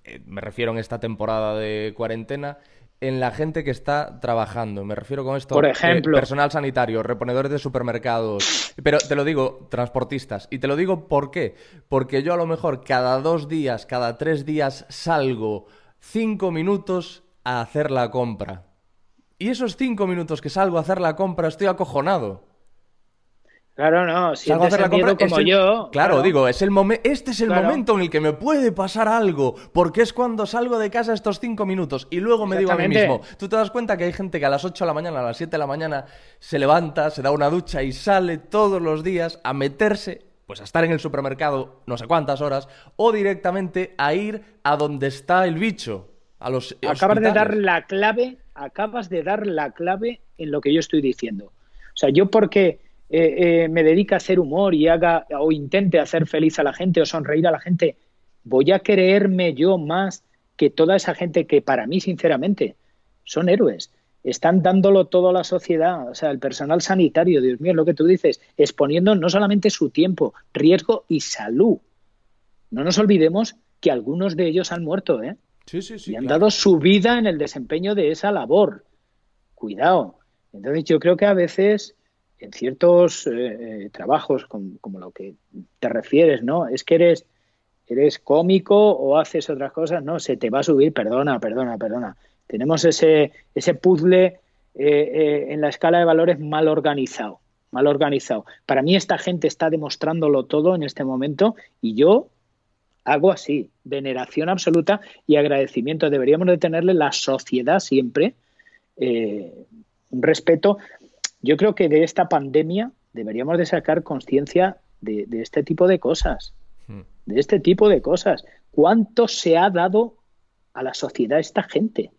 eh, me refiero en esta temporada de cuarentena, en la gente que está trabajando. Me refiero con esto Por ejemplo, personal sanitario, reponedores de supermercados, pero te lo digo, transportistas. Y te lo digo ¿por qué? Porque yo a lo mejor cada dos días, cada tres días salgo cinco minutos a hacer la compra. Y esos cinco minutos que salgo a hacer la compra estoy acojonado. Claro, no, si hacer la compra como yo. Claro, digo, es el este es el momento en el que me puede pasar algo, porque es cuando salgo de casa estos cinco minutos y luego me digo a mí mismo, tú te das cuenta que hay gente que a las 8 de la mañana, a las 7 de la mañana se levanta, se da una ducha y sale todos los días a meterse, pues a estar en el supermercado no sé cuántas horas, o directamente a ir a donde está el bicho, a los Acabas de dar la clave, acabas de dar la clave en lo que yo estoy diciendo. O sea, yo porque eh, eh, me dedica a hacer humor y haga o intente hacer feliz a la gente o sonreír a la gente, voy a creerme yo más que toda esa gente que para mí, sinceramente, son héroes. Están dándolo todo a la sociedad, o sea, el personal sanitario, Dios mío, lo que tú dices, exponiendo no solamente su tiempo, riesgo y salud. No nos olvidemos que algunos de ellos han muerto, ¿eh? Sí, sí, sí. Y han dado su vida en el desempeño de esa labor. Cuidado. Entonces yo creo que a veces en ciertos eh, eh, trabajos como, lo que te refieres, ¿no? Es que eres, eres cómico o haces otras cosas, no, se te va a subir, perdona, perdona, perdona. Tenemos ese, ese puzzle eh, en la escala de valores mal organizado, mal organizado. Para mí esta gente está demostrándolo todo en este momento y yo hago así, veneración absoluta y agradecimiento. Deberíamos de tenerle la sociedad siempre un respeto yo creo que de esta pandemia deberíamos de sacar conciencia de, este tipo de cosas, hmm. de este tipo de cosas. ¿Cuánto se ha dado a la sociedad esta gente?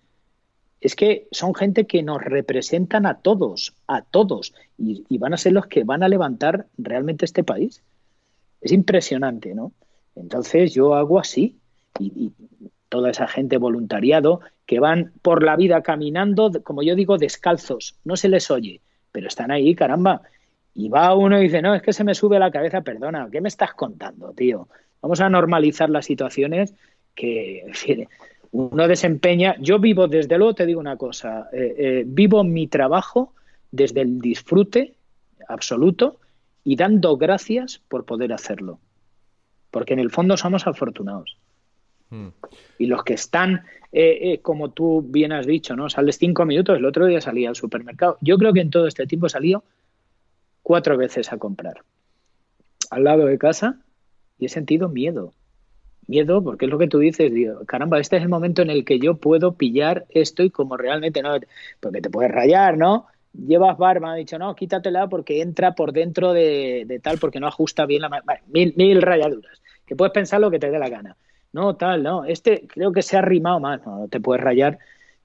es que son gente que nos representan a todos, a todos, y, y van a ser los que van a levantar realmente este país. Es impresionante, ¿no? Entonces yo hago así, y, toda esa gente voluntariado que van por la vida caminando, como yo digo, descalzos, no se les oye, pero están ahí, caramba. Y va uno y dice, no, es que se me sube la cabeza, perdona, ¿qué me estás contando, tío? Vamos a normalizar las situaciones que uno desempeña. Yo vivo, desde luego te digo una cosa, eh, eh, vivo mi trabajo desde el disfrute absoluto y dando gracias por poder hacerlo. Porque en el fondo somos afortunados. Hmm. Y los que están, eh, como tú bien has dicho, ¿no? Sales cinco minutos, el otro día salí al supermercado. Yo creo que en todo este tiempo salido cuatro veces a comprar. Al lado de casa y he sentido miedo. Miedo, porque es lo que tú dices, digo, caramba, este es el momento en el que yo puedo pillar esto y como realmente no, porque te puedes rayar, ¿no? Llevas barba, ha dicho, no, quítatela porque entra por dentro de, tal, porque no ajusta bien la... mil rayaduras, que puedes pensar lo que te dé la gana. No, tal, no, este creo que se ha rimado más, no, te puedes rayar.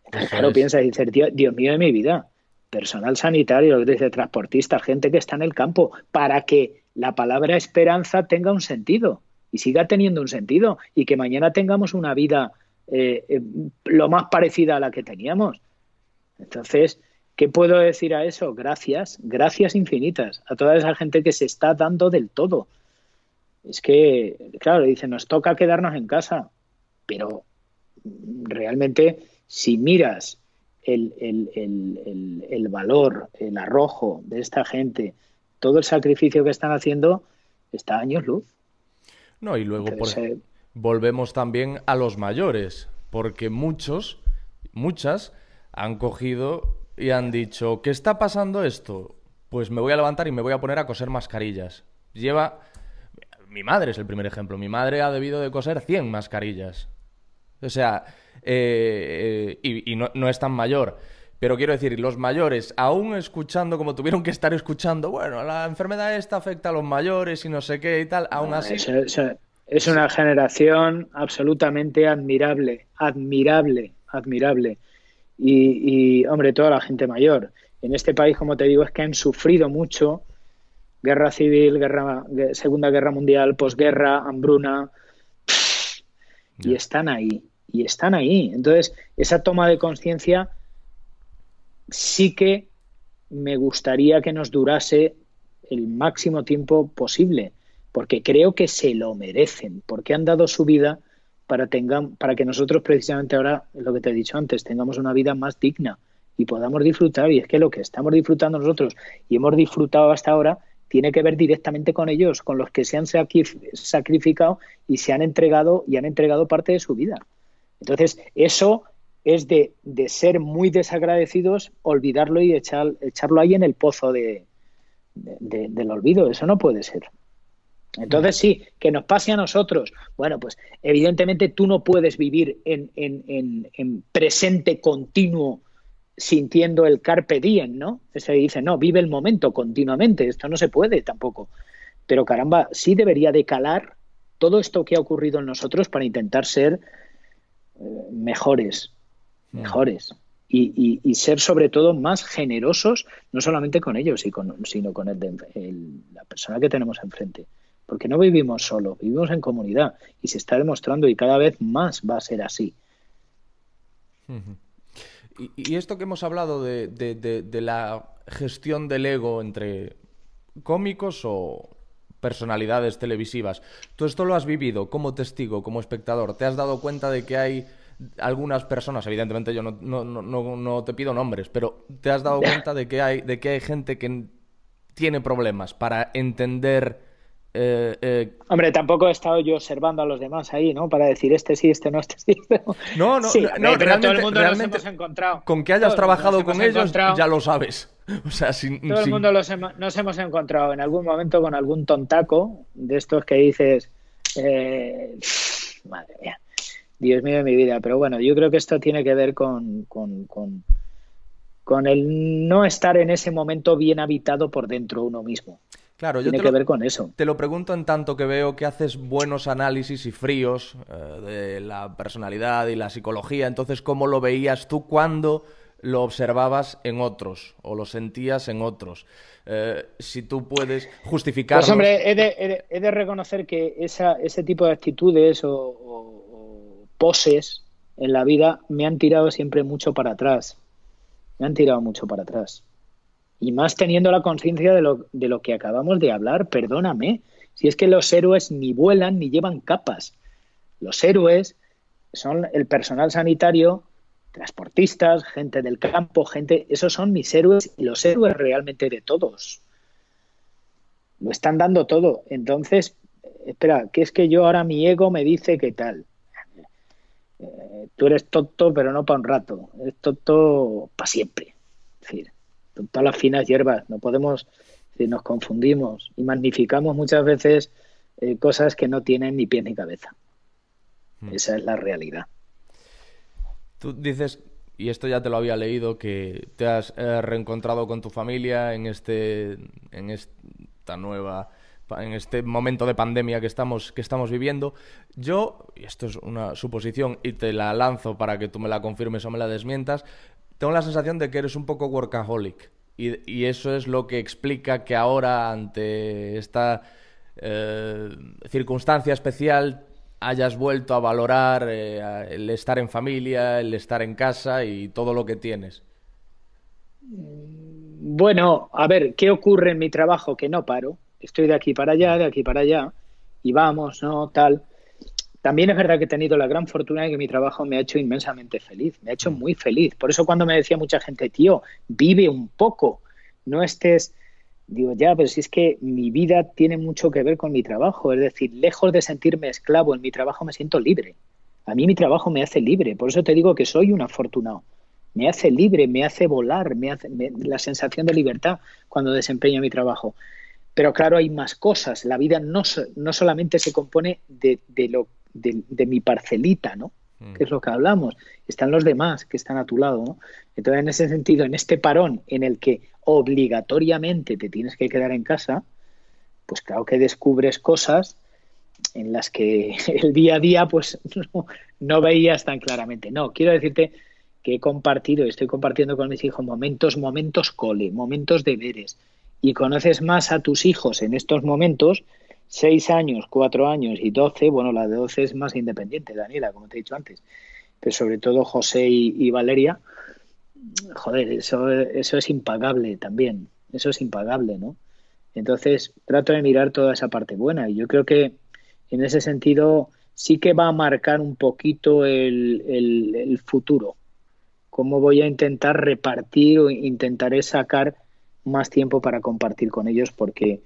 Entonces, claro, piensas y dices, Dios mío de mi vida, personal sanitario, dice transportista, gente que está en el campo, para que la palabra esperanza tenga un sentido y siga teniendo un sentido y que mañana tengamos una vida eh, eh, lo más parecida a la que teníamos. Entonces, ¿qué puedo decir a eso? Gracias, gracias infinitas a toda esa gente que se está dando del todo. Es que, claro, dice, nos toca quedarnos en casa, pero realmente si miras el, el, el, valor, el arrojo de esta gente, todo el sacrificio que están haciendo, está a años luz. No, y luego volvemos también a los mayores, porque muchos, muchas, han cogido y han dicho, ¿qué está pasando esto? Pues me voy a levantar y me voy a poner a coser mascarillas. Lleva... Mi madre es el primer ejemplo. Mi madre ha debido de coser 100 mascarillas. O sea, eh, eh, y, no, es tan mayor. Pero quiero decir, los mayores, aún escuchando como tuvieron que estar escuchando, bueno, la enfermedad esta afecta a los mayores y no sé qué y tal, aún así... Es, una generación absolutamente admirable, admirable, admirable. Y, y, hombre, toda la gente mayor. En este país, como te digo, es que han sufrido mucho guerra civil, guerra, Segunda Guerra Mundial, posguerra, hambruna, y están ahí y están ahí. Entonces, esa toma de conciencia sí que me gustaría que nos durase el máximo tiempo posible, porque creo que se lo merecen, porque han dado su vida para, tengan, para que nosotros precisamente ahora, lo que te he dicho antes, tengamos una vida más digna y podamos disfrutar. Y es que lo que estamos disfrutando nosotros y hemos disfrutado hasta ahora tiene que ver directamente con ellos, con los que se han sacrificado y se han entregado y han entregado parte de su vida. Entonces, eso es de, ser muy desagradecidos, olvidarlo y echar, echarlo ahí en el pozo de, del olvido. Eso no puede ser. Entonces sí, que nos pase a nosotros. Bueno, pues evidentemente tú no puedes vivir en, en, presente continuo sintiendo el carpe diem, ¿no? Se dice, no, vive el momento continuamente. Esto no se puede tampoco. Pero caramba, sí debería de calar todo esto que ha ocurrido en nosotros para intentar ser mejores, mm. mejores. Y, ser sobre todo más generosos, no solamente con ellos, sino con el, la persona que tenemos enfrente. Porque no vivimos solo, vivimos en comunidad y se está demostrando y cada vez más va a ser así. Y, esto que hemos hablado de, de la gestión del ego entre cómicos o personalidades televisivas, ¿tú esto lo has vivido como testigo, como espectador? ¿Te has dado cuenta de que hay algunas personas, evidentemente yo no, no, no, no te pido nombres, pero te has dado cuenta de que hay, de que hay gente que tiene problemas para entender... Eh, eh, Hombre, tampoco he estado yo observando a los demás ahí, ¿no? Para decir este sí, este no, este sí, este no. No, no, no, pero todo el mundo nos hemos encontrado. Con que hayas trabajado con ellos, ya lo sabes. O sea, sin, todo el mundo los nos hemos encontrado en algún momento con algún tontaco de estos que dices, eh, madre mía, Dios mío de mi vida. Pero bueno, yo creo que esto tiene que ver con, con, con, el no estar en ese momento bien habitado por dentro uno mismo. Claro, yo Tiene te que lo, ver con eso. te lo pregunto en tanto que veo que haces buenos análisis y fríos eh, de la personalidad y la psicología. Entonces, ¿cómo lo veías tú cuando lo observabas en otros o lo sentías en otros? Eh, si tú puedes justificarlo. Pues hombre, he de, he de- he de reconocer que esa, ese tipo de actitudes o, o- o poses en la vida me han tirado siempre mucho para atrás. Me han tirado mucho para atrás. Y más teniendo la conciencia de lo, de lo que acabamos de hablar, perdóname. Si es que los héroes ni vuelan ni llevan capas. Los héroes son el personal sanitario, transportistas, gente del campo, gente, esos son mis héroes y los héroes realmente de todos. Lo están dando todo. Entonces, espera, que es que yo ahora mi ego me dice que tal. Eh, tú eres tonto, pero no para un rato. Eres tonto para siempre. Es decir, a las finas hierbas. No podemos, si nos confundimos y magnificamos muchas veces eh, cosas que no tienen ni pie ni cabeza. Esa es la realidad. Tú dices, y esto ya te lo había leído, que te has eh, reencontrado con tu familia en este, en esta nueva, en este momento de pandemia que estamos, que estamos viviendo. Yo, y esto es una suposición y te la lanzo para que tú me la confirmes o me la desmientas, tengo la sensación de que eres un poco workaholic. Y, eso es lo que explica que ahora, ante esta eh, circunstancia especial, hayas vuelto a valorar eh, el estar en familia, el estar en casa y todo lo que tienes. Bueno, a ver, ¿qué ocurre en mi trabajo? Que no paro. Estoy de aquí para allá, de aquí para allá, y vamos, ¿no? Tal. También es verdad que he tenido la gran fortuna de que mi trabajo me ha hecho inmensamente feliz, me ha hecho muy feliz. Por eso cuando me decía mucha gente, tío, vive un poco, no estés... Digo, ya, pero si es que mi vida tiene mucho que ver con mi trabajo, es decir, lejos de sentirme esclavo en mi trabajo me siento libre. A mí mi trabajo me hace libre, por eso te digo que soy un afortunado me hace libre, me hace volar, me hace la sensación de libertad cuando desempeño mi trabajo. Pero claro, hay más cosas. La vida no, no solamente se compone de, de lo, de, de mi parcelita, ¿no? Que es lo que hablamos. Están los demás que están a tu lado, ¿no? Entonces, en ese sentido, en este parón en el que obligatoriamente te tienes que quedar en casa, pues claro que descubres cosas en las que el día a día pues no, no veías tan claramente. No, quiero decirte que he compartido y estoy compartiendo con mis hijos momentos, momentos cole, momentos deberes. Y conoces más a tus hijos en estos momentos, seis años, cuatro años y doce, bueno, la de doce es más independiente, Daniela, como te he dicho antes, pero sobre todo José y, y Valeria, joder, eso, eso es impagable también, eso es impagable, ¿no? Entonces, trato de mirar toda esa parte buena y yo creo que en ese sentido sí que va a marcar un poquito el, el, el futuro. Cómo voy a intentar repartir o intentaré sacar más tiempo para compartir con ellos porque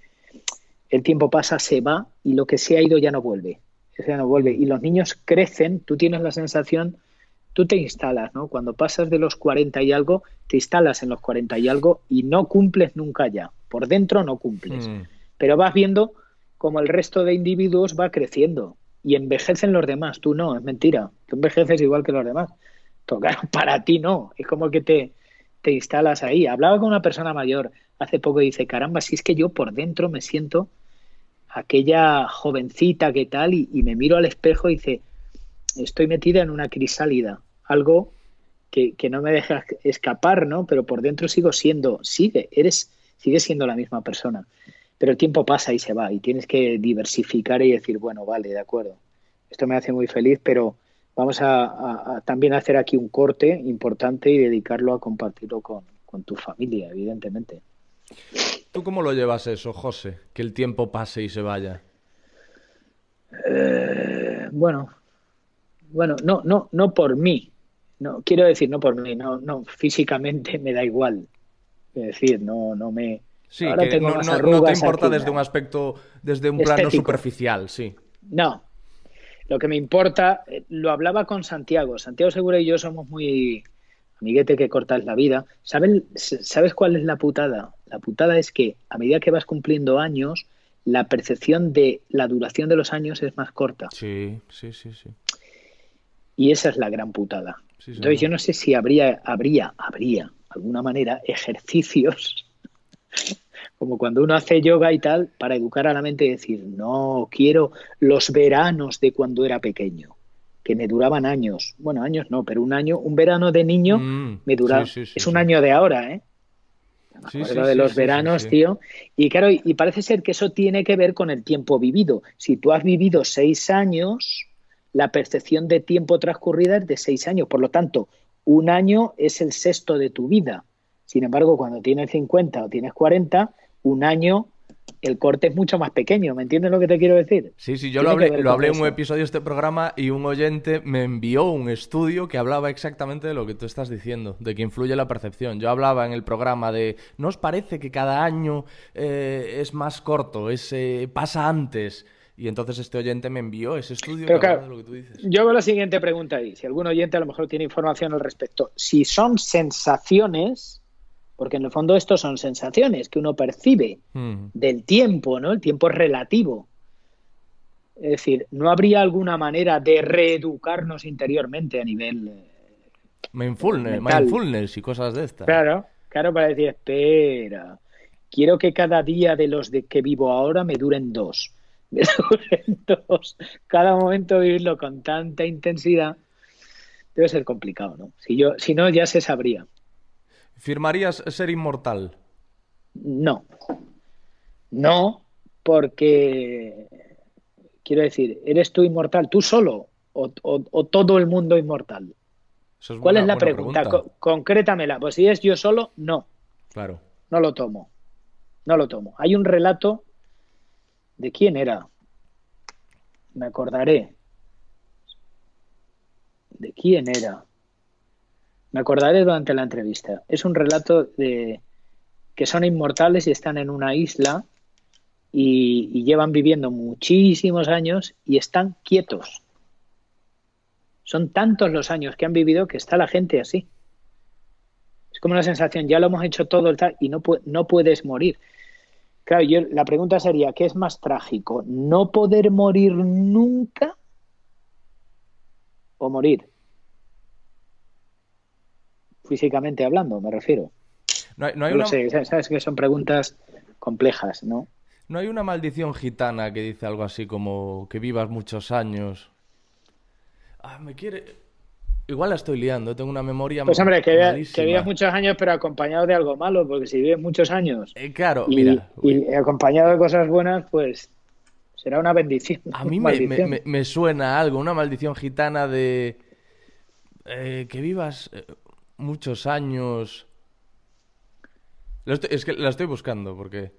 el tiempo pasa, se va y lo que se ha ido ya no vuelve. Ya no vuelve. Y los niños crecen, tú tienes la sensación, tú te instalas, ¿no? Cuando pasas de los 40 y algo, te instalas en los 40 y algo y no cumples nunca ya. Por dentro no cumples. Mm. Pero vas viendo como el resto de individuos va creciendo y envejecen los demás. Tú no, es mentira. Tú envejeces igual que los demás. Claro, para ti no. Es como que te, te instalas ahí. Hablaba con una persona mayor hace poco y dice, caramba, si es que yo por dentro me siento aquella jovencita que tal y, me miro al espejo y dice, estoy metida en una crisálida. Algo que, que no me deja escapar, ¿no? Pero por dentro sigo siendo, sigue, eres, sigue siendo la misma persona. Pero el tiempo pasa y se va y tienes que diversificar y decir, bueno, vale, de acuerdo. Esto me hace muy feliz, pero vamos a, a- a también hacer aquí un corte importante y dedicarlo a compartirlo con, con tu familia, evidentemente. ¿Tú cómo lo llevas eso, José? Que el tiempo pase y se vaya. Eh, bueno, bueno, no, no, no por mí. No, quiero decir, no por mí, no, no, físicamente me da igual. Es decir, no, no me. Sí, ahora que tengo no, más no- no te importa aquí, desde un aspecto, desde un plano superficial, sí. No, lo que me importa, eh, lo hablaba con Santiago. Santiago Segura y yo somos muy amiguete que cortas la vida. ¿Sabes, ¿Sabes cuál es la putada? La putada es que a medida que vas cumpliendo años, la percepción de la duración de los años es más corta. Sí, sí, sí, sí. Y esa es la gran putada. Sí, Entonces yo no sé si habría, habría, habría alguna manera ejercicios como cuando uno hace yoga y tal, para educar a la mente y decir, no, quiero los veranos de cuando era pequeño, que me duraban años. Bueno, años no, pero un año, un verano de niño Mm, me dura. sí, sí, sí, es un año de ahora, ¿eh? Me Sí, acuerdo sí, de los veranos, tío. Y claro, y y parece ser que eso tiene que ver con el tiempo vivido. Si tú has vivido seis años, la percepción de tiempo transcurrida es de seis años. Por lo tanto, un año es el sexto de tu vida. Sin embargo, cuando tienes 50 o tienes 40, un año, el corte es mucho más pequeño. ¿Me entiendes lo que te quiero decir? Sí, sí, yo lo hablé, lo en un episodio de este programa y un oyente me envió un estudio que hablaba exactamente de lo que tú estás diciendo, de que influye la percepción. Yo hablaba en el programa de, ¿no os parece que cada año eh, es más corto, es, eh, pasa antes? Y entonces este oyente me envió ese estudio Pero que claro, de lo que tú dices. Yo hago la siguiente pregunta ahí. Si algún oyente a lo mejor tiene información al respecto. Si son sensaciones, porque en el fondo esto son sensaciones que uno percibe Mm. del tiempo, ¿no? El tiempo es relativo. Es decir, ¿no habría alguna manera de reeducarnos interiormente a nivel... eh, mindfulness y cosas de estas. Claro, claro, para decir, espera, quiero que cada día de los de que vivo ahora me duren dos. Me duren dos. Cada momento vivirlo con tanta intensidad debe ser complicado, ¿no? Si yo, si no, ya se sabría. ¿Firmarías ser inmortal? No. No, porque quiero decir, ¿eres tú inmortal tú solo o, o- o todo el mundo inmortal? Eso es ¿Cuál buena- es la pregunta? pregunta. Co- concrétamela. Pues si es yo solo, no. Claro. No lo tomo. No lo tomo. Hay un relato de quién era. Me acordaré. ¿De quién era? Me acordaré durante la entrevista. Es un relato de que son inmortales y están en una isla y, llevan viviendo muchísimos años y están quietos. Son tantos los años que han vivido que está la gente así. Es como una sensación, ya lo hemos hecho todo y no, no puedes morir. Claro, yo, la pregunta sería, ¿qué es más trágico? ¿No poder morir nunca o morir? Físicamente hablando, me refiero. No hay, no hay No lo una, sé, sabes que son preguntas complejas, ¿no? no hay una maldición gitana que dice algo así como que vivas muchos años. Ah, me quiere... Igual la estoy liando, tengo una memoria Pues hombre, que, vea- malísima. que vivas muchos años pero acompañado de algo malo, porque si vives muchos años Eh, claro, y, mira, y acompañado de cosas buenas, pues será una bendición. a mí una me, me- maldición. me- me suena algo, una maldición gitana de eh, que vivas eh, muchos años. Lo estoy- es que la estoy buscando porque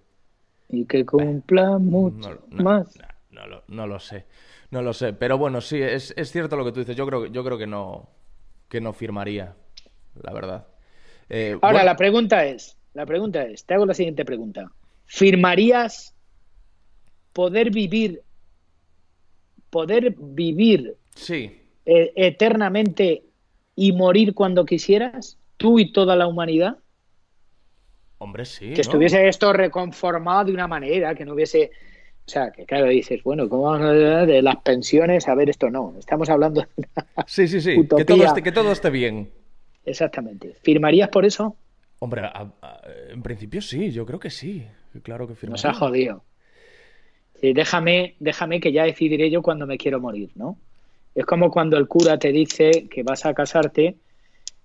Y que cumpla mucho no, no, más. no, no lo, no lo sé, no lo sé, pero bueno, sí, es, es cierto lo que tú dices. Yo creo, que- yo creo que no, que no firmaría, la verdad. Eh, Ahora, bueno, la pregunta es, la pregunta es, te hago la siguiente pregunta. ¿Firmarías poder vivir, poder vivir sí, eh, eternamente y morir cuando quisieras? ¿Tú y toda la humanidad? hombre, sí. que ¿no? estuviese esto reconformado de una manera, que no hubiese... O sea, que claro, dices, bueno, ¿cómo vamos a hablar de las pensiones? A ver, esto no. Estamos hablando... de una- Sí, sí, sí. Que todo, esté, que todo esté bien. Exactamente. ¿Firmarías por eso? Hombre, a- a- en principio sí, yo creo que sí. Claro que Nos firmaría. ha jodido. Sí, déjame, déjame que ya decidiré yo cuando me quiero morir, ¿no? Es como cuando el cura te dice que vas a casarte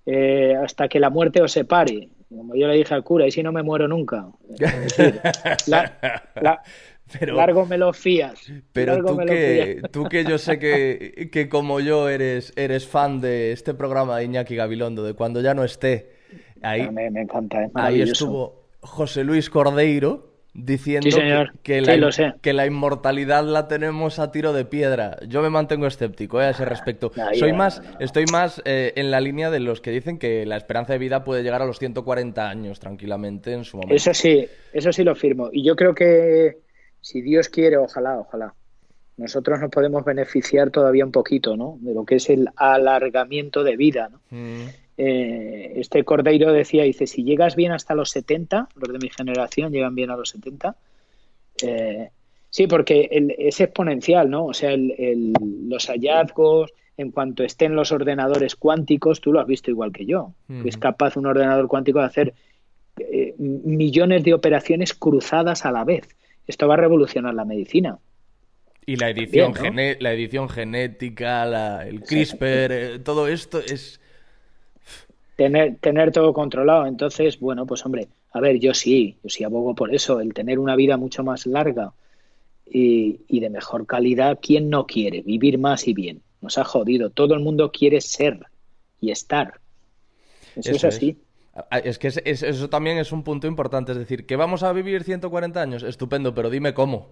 eh, hasta que la muerte os separe. Como yo le dije al cura, y si no me muero nunca. Es decir, la- la- Pero, largo me lo fías. pero tú que, tú que yo sé que, que como yo eres, eres fan de este programa de Iñaki Gabilondo, de cuando ya no esté, ahí, Ah, me, me encanta, es ahí estuvo José Luis Cordeiro diciendo Sí, señor. que, que Sí, la, lo sé. que la inmortalidad la tenemos a tiro de piedra. Yo me mantengo escéptico eh, a ese respecto. no, Soy más, no. estoy más eh, en la línea de los que dicen que la esperanza de vida puede llegar a los 140 años tranquilamente en su momento. Eso sí, eso sí lo firmo. Y yo creo que si Dios quiere, ojalá, ojalá, nosotros nos podemos beneficiar todavía un poquito, ¿no? De lo que es el alargamiento de vida, ¿no? Mm. Eh, este Cordeiro decía, dice, si llegas bien hasta los 70, los de mi generación llegan bien a los 70, eh, sí, porque el- es exponencial, ¿no? O sea, el- el- los hallazgos, en cuanto estén los ordenadores cuánticos, tú lo has visto igual que yo, que es capaz un ordenador cuántico de hacer eh, millones de operaciones cruzadas a la vez. Esto va a revolucionar la medicina. Y la edición, También, la edición genética, la- el CRISPR, eh, todo esto es... tener, tener todo controlado. Entonces, bueno, pues hombre, a ver, yo sí, yo sí abogo por eso, el tener una vida mucho más larga y, y de mejor calidad, ¿quién no quiere vivir más y bien? Nos ha jodido, todo el mundo quiere ser y estar. Eso, es Eso es. así. Ah, Es que es- es- eso también es un punto importante, es decir, que vamos a vivir 140 años, estupendo, pero dime cómo.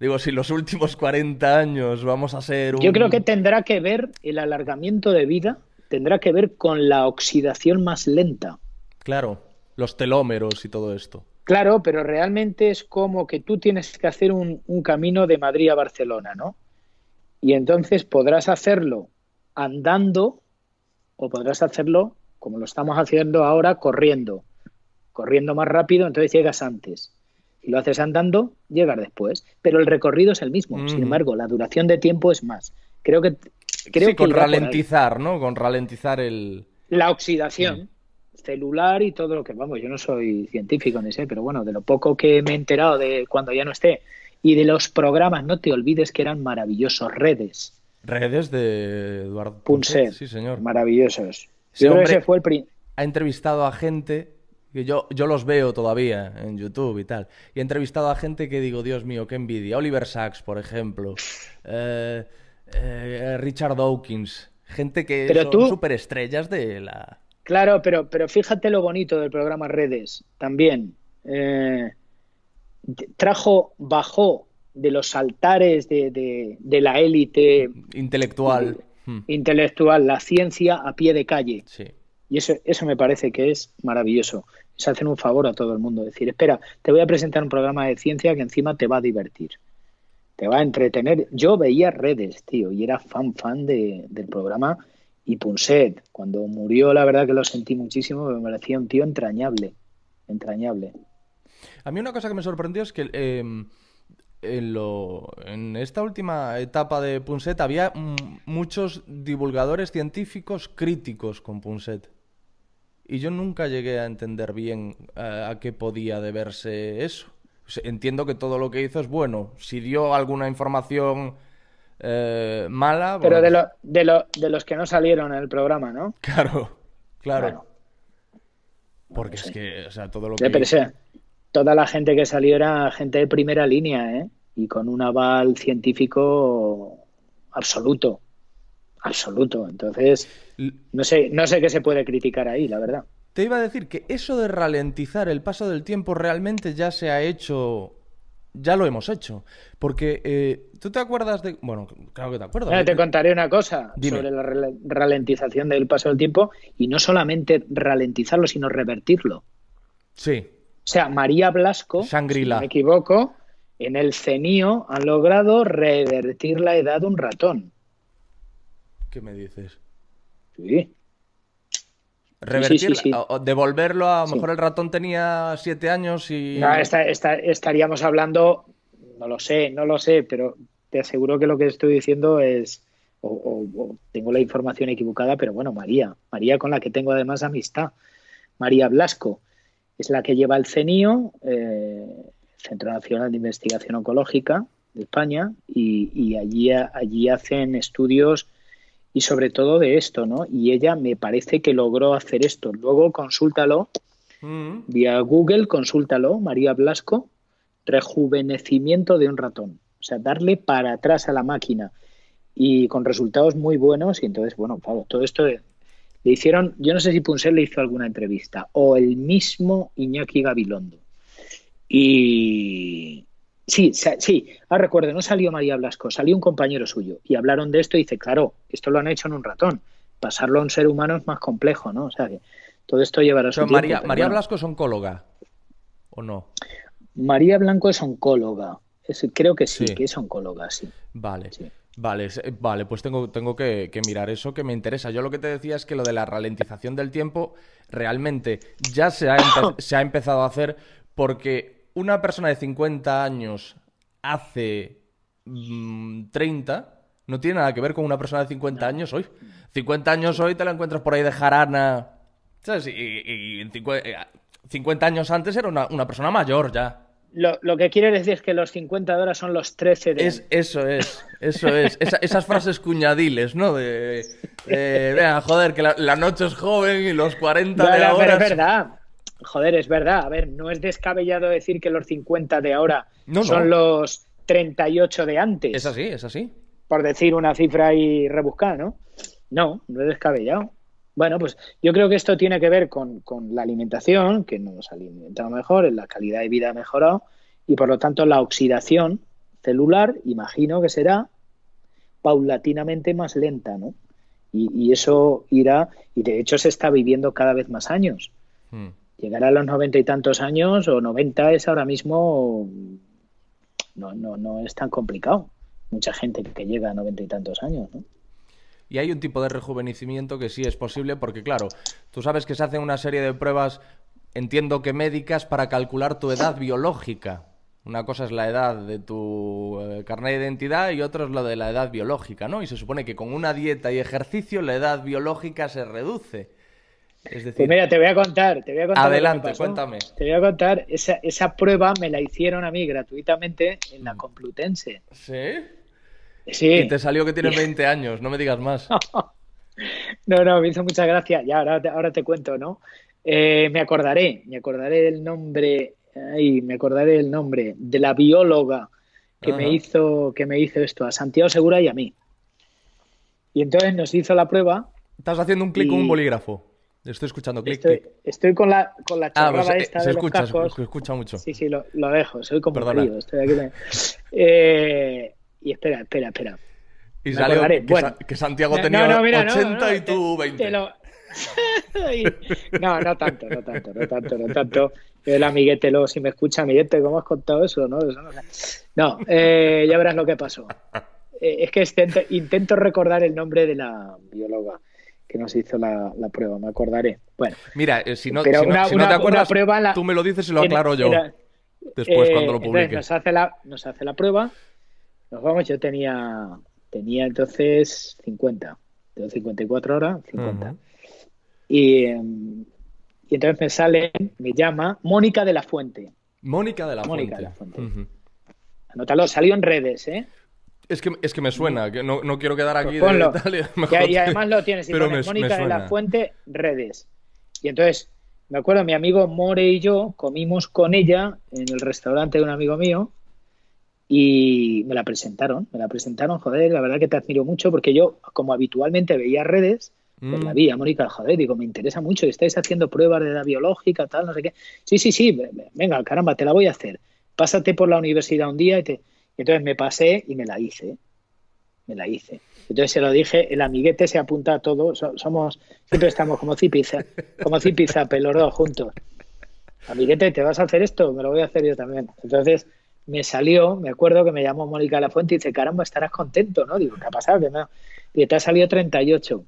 Digo, si los últimos 40 años vamos a ser un... Yo creo que tendrá que ver el alargamiento de vida, tendrá que ver con la oxidación más lenta. Claro, los telómeros y todo esto. Claro, pero realmente es como que tú tienes que hacer un, un camino de Madrid a Barcelona, ¿no? Y entonces podrás hacerlo andando o podrás hacerlo como lo estamos haciendo ahora, corriendo. Corriendo más rápido, entonces llegas antes. Si lo haces andando, llegas después. Pero el recorrido es el mismo. Sin Ujú. embargo, la duración de tiempo es más. Creo que creo sí, con ralentizar, ¿no? Con ralentizar el... La oxidación celular y todo lo que, vamos, yo no soy científico ni sé, pero bueno, de lo poco que me he enterado de cuando ya no esté y de los programas, no te olvides que eran maravillosos, redes, Redes de Eduardo Punset, Sí, señor. maravillosos. Sí, yo creo que hombre. ese fue el pri- ha entrevistado a gente que yo, yo los veo todavía en YouTube y tal. Y he entrevistado a gente que digo, Dios mío, qué envidia. Oliver Sacks, por ejemplo. Eh, eh, Richard Dawkins. Gente que Pero son tú- superestrellas de la... Claro, pero, pero fíjate lo bonito del programa Redes también. Eh, trajo, bajó de los altares de, de- de la élite intelectual. Hmm, intelectual la ciencia a pie de calle. Sí. Y eso, eso me parece que es maravilloso. Es hacer un favor a todo el mundo. Decir, espera, te voy a presentar un programa de ciencia que encima te va a divertir. Va a entretener. Yo veía redes, tío, y era fan, fan de- del programa. Y Punset, cuando murió, la verdad que lo sentí muchísimo, me parecía un tío entrañable. Entrañable. A mí una cosa que me sorprendió es que en, lo- en esta última etapa de Punset había mm, muchos divulgadores científicos críticos con Punset. Y yo nunca llegué a entender bien eh, a qué podía deberse eso. Sea, entiendo que todo lo que hizo es bueno. Si dio alguna información eh, mala... Pero bueno, de, lo- de, lo- de los que no salieron en el programa, ¿no? Claro, claro. Bueno. Porque no es que, o sea, todo lo Sí, que... pero esa- toda la gente que salió era gente de primera línea, ¿eh? Y con un aval científico absoluto. Absoluto. Entonces, no sé, no sé qué se puede criticar ahí, la verdad. Te iba a decir que eso de ralentizar el paso del tiempo realmente ya se ha hecho, ya lo hemos hecho. Porque eh, tú te acuerdas de, bueno, claro que te acuerdas. Te contaré una cosa Dime. sobre la ralentización del paso del tiempo y no solamente ralentizarlo, sino revertirlo. Sí, O sea, María Blasco, si Shangri-La. no me equivoco, en el CENIO han logrado revertir la edad de un ratón. ¿qué me dices? Sí. Revertir, sí, sí. o- o devolverlo a lo mejor el ratón tenía siete años y No, esta- esta- estaríamos hablando, no lo sé, no lo sé, pero te aseguro que lo que estoy diciendo es, o, o- o tengo la información equivocada, pero bueno, María, María con la que tengo además amistad, María Blasco, es la que lleva el CENIO, eh, Centro Nacional de Investigación Oncológica de España, y, y allí, allí hacen estudios y sobre todo de esto, ¿no? Y ella me parece que logró hacer esto. Luego consúltalo Mm. Vía Google, consúltalo, María Blasco, rejuvenecimiento de un ratón. O sea, darle para atrás a la máquina y con resultados muy buenos. Y entonces, bueno, claro, todo esto de- le hicieron, yo no sé si Punset le hizo alguna entrevista o el mismo Iñaki Gabilondo. Y sí, sí, ahora recuerdo, no salió María Blasco, salió un compañero suyo y hablaron de esto y dice, claro, esto lo han hecho en un ratón. Pasarlo a un ser humano es más complejo, ¿no? O sea, que todo esto llevará su tiempo, María, pero María bueno. Blasco es oncóloga, ¿o no? María Blanco es oncóloga. Es- creo que sí, Sí. que es oncóloga, sí. Vale, Sí. vale, vale, pues tengo, tengo que, que mirar eso que me interesa. Yo lo que te decía es que lo de la ralentización del tiempo realmente ya se ha, se ha empezado a hacer porque una persona de 50 años hace mm, 30 no tiene nada que ver con una persona de 50 años hoy. 50 años hoy te la encuentras por ahí de jarana, ¿sabes? Y, y- y en 50 eh, 50 años antes era una, una persona mayor ya. Lo, lo, que quiere decir es que los 50 de ahora son los 13 de... Es, eso es, eso es. Esa, esas frases cuñadiles, ¿no? De, de joder, que la, la, noche es joven y los 40 bueno, de ahora... Pero es verdad. Joder, es verdad. A ver, no es descabellado decir que los 50 de ahora no, son no. los 38 de antes. Es así, es así. Por decir una cifra ahí rebuscada, ¿no? No, no es descabellado. Bueno, pues yo creo que esto tiene que ver con, con, la alimentación, que nos alimentamos mejor, la calidad de vida ha mejorado y por lo tanto la oxidación celular, imagino que será paulatinamente más lenta, ¿no? Y, y eso irá, y de hecho se está viviendo cada vez más años. Hmm. Llegar a los noventa y tantos años o noventa es ahora mismo no, no, no es tan complicado. Mucha gente que llega a noventa y tantos años, ¿no? Y hay un tipo de rejuvenecimiento que sí es posible porque, claro, tú sabes que se hacen una serie de pruebas, entiendo que médicas, para calcular tu edad biológica. Una cosa es la edad de tu eh, carnet de identidad y otra es la de la edad biológica, ¿no? Y se supone que con una dieta y ejercicio la edad biológica se reduce. Es decir... Pues mira, te voy a contar, te voy a contar. Adelante, cuéntame. Te voy a contar, esa, esa prueba me la hicieron a mí gratuitamente en la Complutense. ¿Sí? Sí. Y te salió que tienes 20 años, no me digas más. No, no, me hizo mucha gracia. Ya, ahora te, ahora te cuento, ¿no? Eh, me acordaré, me acordaré del nombre, ay, me acordaré del nombre de la bióloga que me hizo, que me hizo esto, a Santiago Segura y a mí. Y entonces nos hizo la prueba. Estás haciendo un clic y... con un bolígrafo. Estoy escuchando clic, estoy, clic. Estoy con la, con la ah, pues, esta se de escucha, los cascos. se escucha mucho. Sí, sí, lo, lo dejo. Soy marido, estoy aquí. Eh, y espera, espera, espera. Y Me salió que, Bueno. Sa- que Santiago No, tenía no, mira, 80 no, no, y tú te- 20. te lo- no, no tanto, no tanto, no tanto, no tanto. El amiguete, luego, si me escucha, amiguete, ¿cómo has contado eso? No, eso no, no eh, ya verás lo que pasó. Eh, es que intento, intento recordar el nombre de la bióloga que nos hizo la, la prueba, me acordaré. Bueno, Mira, eh, si no, Pero si no- una- si no una- te acuerdas, prueba la- tú me lo dices y lo aclaro yo. era- Después, eh, cuando lo entonces publique. Nos hace, la, nos hace la prueba, nos vamos, yo tenía, tenía entonces 50, tengo 54 horas, 50. Ujú. y, eh, y entonces me sale, me llama Mónica de la Fuente. Mónica de la Mónica Fuente. de la Fuente. Anótalo, salió en redes, ¿eh? Es que, es que me suena, que no, no quiero quedar aquí Pues de Italia. Y, mejor y que- además lo tienes, y pero pones me- me Mónica de la. Fuente, redes. Y entonces, me acuerdo, mi amigo More y yo comimos con ella en el restaurante de un amigo mío y me la presentaron, me la presentaron, joder, la verdad que te admiro mucho porque yo, como habitualmente veía redes, pues Mm. la vi a Mónica, joder, digo, me interesa mucho, estáis haciendo pruebas de edad biológica, tal, no sé qué. Sí, sí, sí, ve- ve- venga, caramba, te la voy a hacer. Pásate por la universidad un día y te... entonces me pasé y me la hice me la hice. Entonces se lo dije, el amiguete se apunta a todo, so- somos, siempre estamos como zipiza, como zipizape, los dos juntos. Amiguete, ¿te vas a hacer esto? Me lo voy a hacer yo también. Entonces me salió, me acuerdo que me llamó Mónica de la Fuente y dice, caramba, estarás contento, ¿no? Digo, ¿qué ha pasado? Que no. Y te ha salido 38.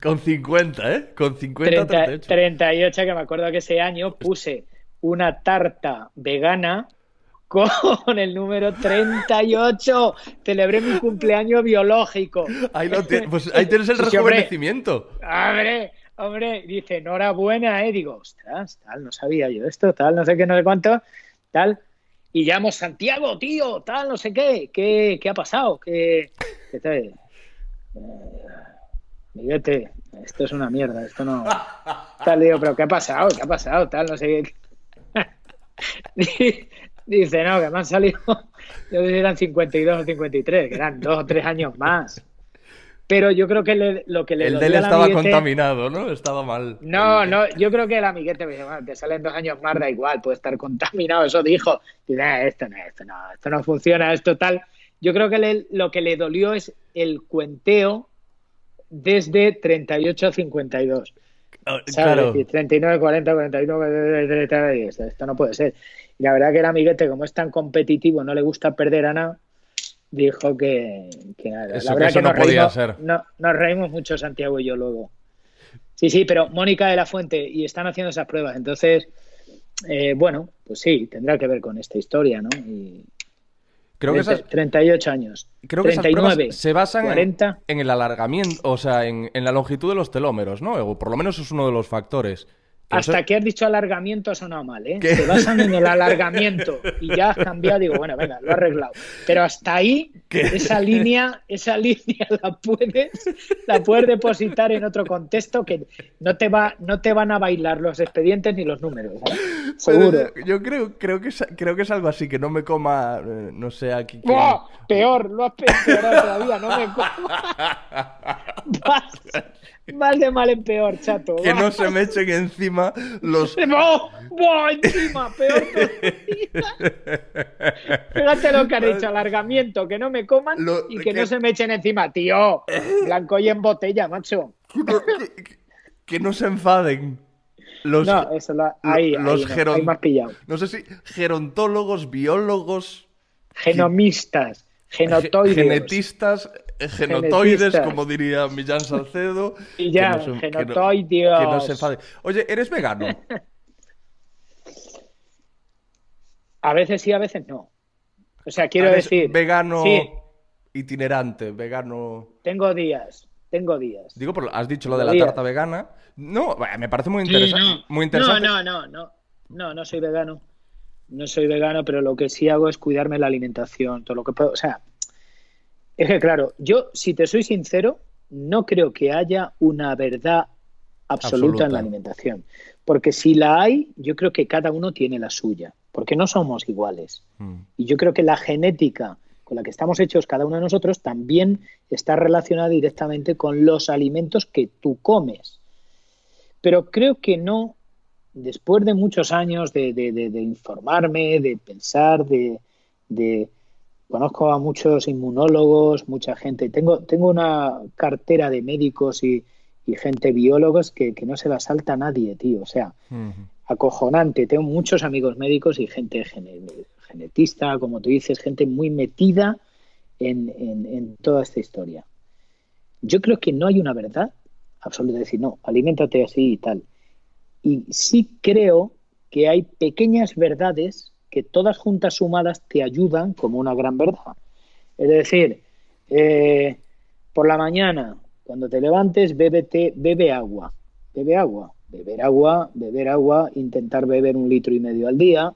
Con 50, ¿eh? Con 50, 30 38. 38, que me acuerdo que ese año puse una tarta vegana con el número 38. Celebré mi cumpleaños biológico. Ahí, lo pues ahí tienes el Sí, rejuvenecimiento. Hombre, hombre, dice, enhorabuena, ¿eh? Digo, ostras, tal, no sabía yo esto, tal, no sé qué, no sé cuánto, tal. Y llamo, Santiago, tío, tal, no sé qué, ¿qué, qué ha pasado? ¿Qué, qué tal? Eh, esto es una mierda, esto no... Tal, digo, pero ¿qué ha pasado? ¿Qué ha pasado? Tal, no sé qué. Dice, no, que me han salido, yo si eran 52 o 53, que eran dos o tres años más. Pero yo creo que le- lo que le El de él estaba amiguete- contaminado, ¿no? Estaba mal. No, no, yo creo que el amiguete me dice, "Bueno, te salen dos años más, da igual, puede estar contaminado, eso dijo. Y dice, "Ah, esto no, esto no, esto no funciona, esto tal. Yo creo que le- lo que le dolió es el cuenteo desde 38 a 52. Ah, ¿sabes? Claro. Es decir, 39, 40, 41, 30, y esto, esto no puede ser. Y la verdad que el amiguete, como es tan competitivo, no le gusta perder a nada, dijo que, que nada. Eso- la verdad que eso que no nos podía reímos, ser. no- nos reímos mucho Santiago y yo luego. Sí, sí, pero Mónica de la Fuente, y están haciendo esas pruebas. Entonces, eh, bueno, pues sí, tendrá que ver con esta historia, ¿no? Y Creo que 30 esas, 38 años. creo que esas 39, pruebas se basan en- 40. En, el alargamiento, o sea, en, en la longitud de los telómeros, ¿no? O por lo menos es uno de los factores. Hasta que has dicho alargamiento ha sonado mal, ¿eh? Te basan en el alargamiento y ya has cambiado, digo, bueno, venga, lo he arreglado. Pero hasta ahí, esa línea, esa línea la puedes, la puedes depositar en otro contexto que no te va, no te van a bailar los expedientes ni los números. ¿eh? Seguro. yo creo, creo que es, creo que es algo así, que no me coma, eh, no sé, aquí. Peor, lo has peorado todavía, no me coma. Mal de mal en peor, chato. Que no se me echen encima los. ¡No! ¡Buah, encima! Peor Fíjate lo que han hecho, alargamiento, que no me coman y que, no se me echen encima, tío. Blanco y en botella, macho. Que, no se enfaden. Los, no, eso lo, ahí, los ahí, más pillado. No sé si gerontólogos, biólogos. Genomistas, genotoides. Genetistas, genotoides, como diría Millán Salcedo. Y ya, genotoides. Que, no se enfade. Oye, ¿eres vegano? a veces sí, a veces no. O sea, quiero decir. Vegano itinerante, vegano. Tengo días, tengo días. Digo, has dicho lo de la tarta vegana. No, me parece muy, interesante. muy interesante. No, no, no, no. No, no soy vegano. No soy vegano, pero lo que sí hago es cuidarme la alimentación, todo lo que puedo. O sea, es que claro, yo, si te soy sincero, no creo que haya una verdad absoluta, en la alimentación. Porque si la hay, yo creo que cada uno tiene la suya, porque no somos iguales. Mm. Y yo creo que la genética con la que estamos hechos cada uno de nosotros también está relacionada directamente con los alimentos que tú comes. Pero creo que no, después de muchos años de, de informarme, de pensar, de, Conozco a muchos inmunólogos, mucha gente. Tengo, tengo una cartera de médicos y, gente biólogos que, no se la salta nadie, tío. O sea, acojonante. Tengo muchos amigos médicos y gente genetista, como tú dices, gente muy metida en, en, toda esta historia. Yo creo que no hay una verdad absoluta de decir, no, aliméntate así y tal. Y sí creo que hay pequeñas verdades que todas juntas sumadas te ayudan como una gran verdad. Es decir, eh, por la mañana, cuando te levantes, bébete, bebe agua, bebe agua, beber agua, beber agua, intentar beber un litro y medio al día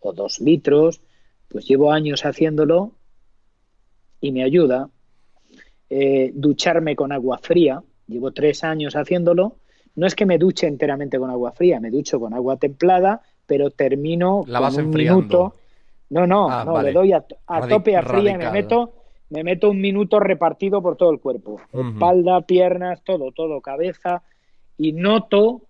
o dos litros, pues llevo años haciéndolo y me ayuda. Eh, ducharme con agua fría, llevo tres años haciéndolo. No es que me duche enteramente con agua fría, me ducho con agua templada pero termino La vas un minuto. No, no, ah, no, le doy a, tope a fría y me meto, me meto un minuto repartido por todo el cuerpo. Espalda, piernas, todo, todo, cabeza. Y noto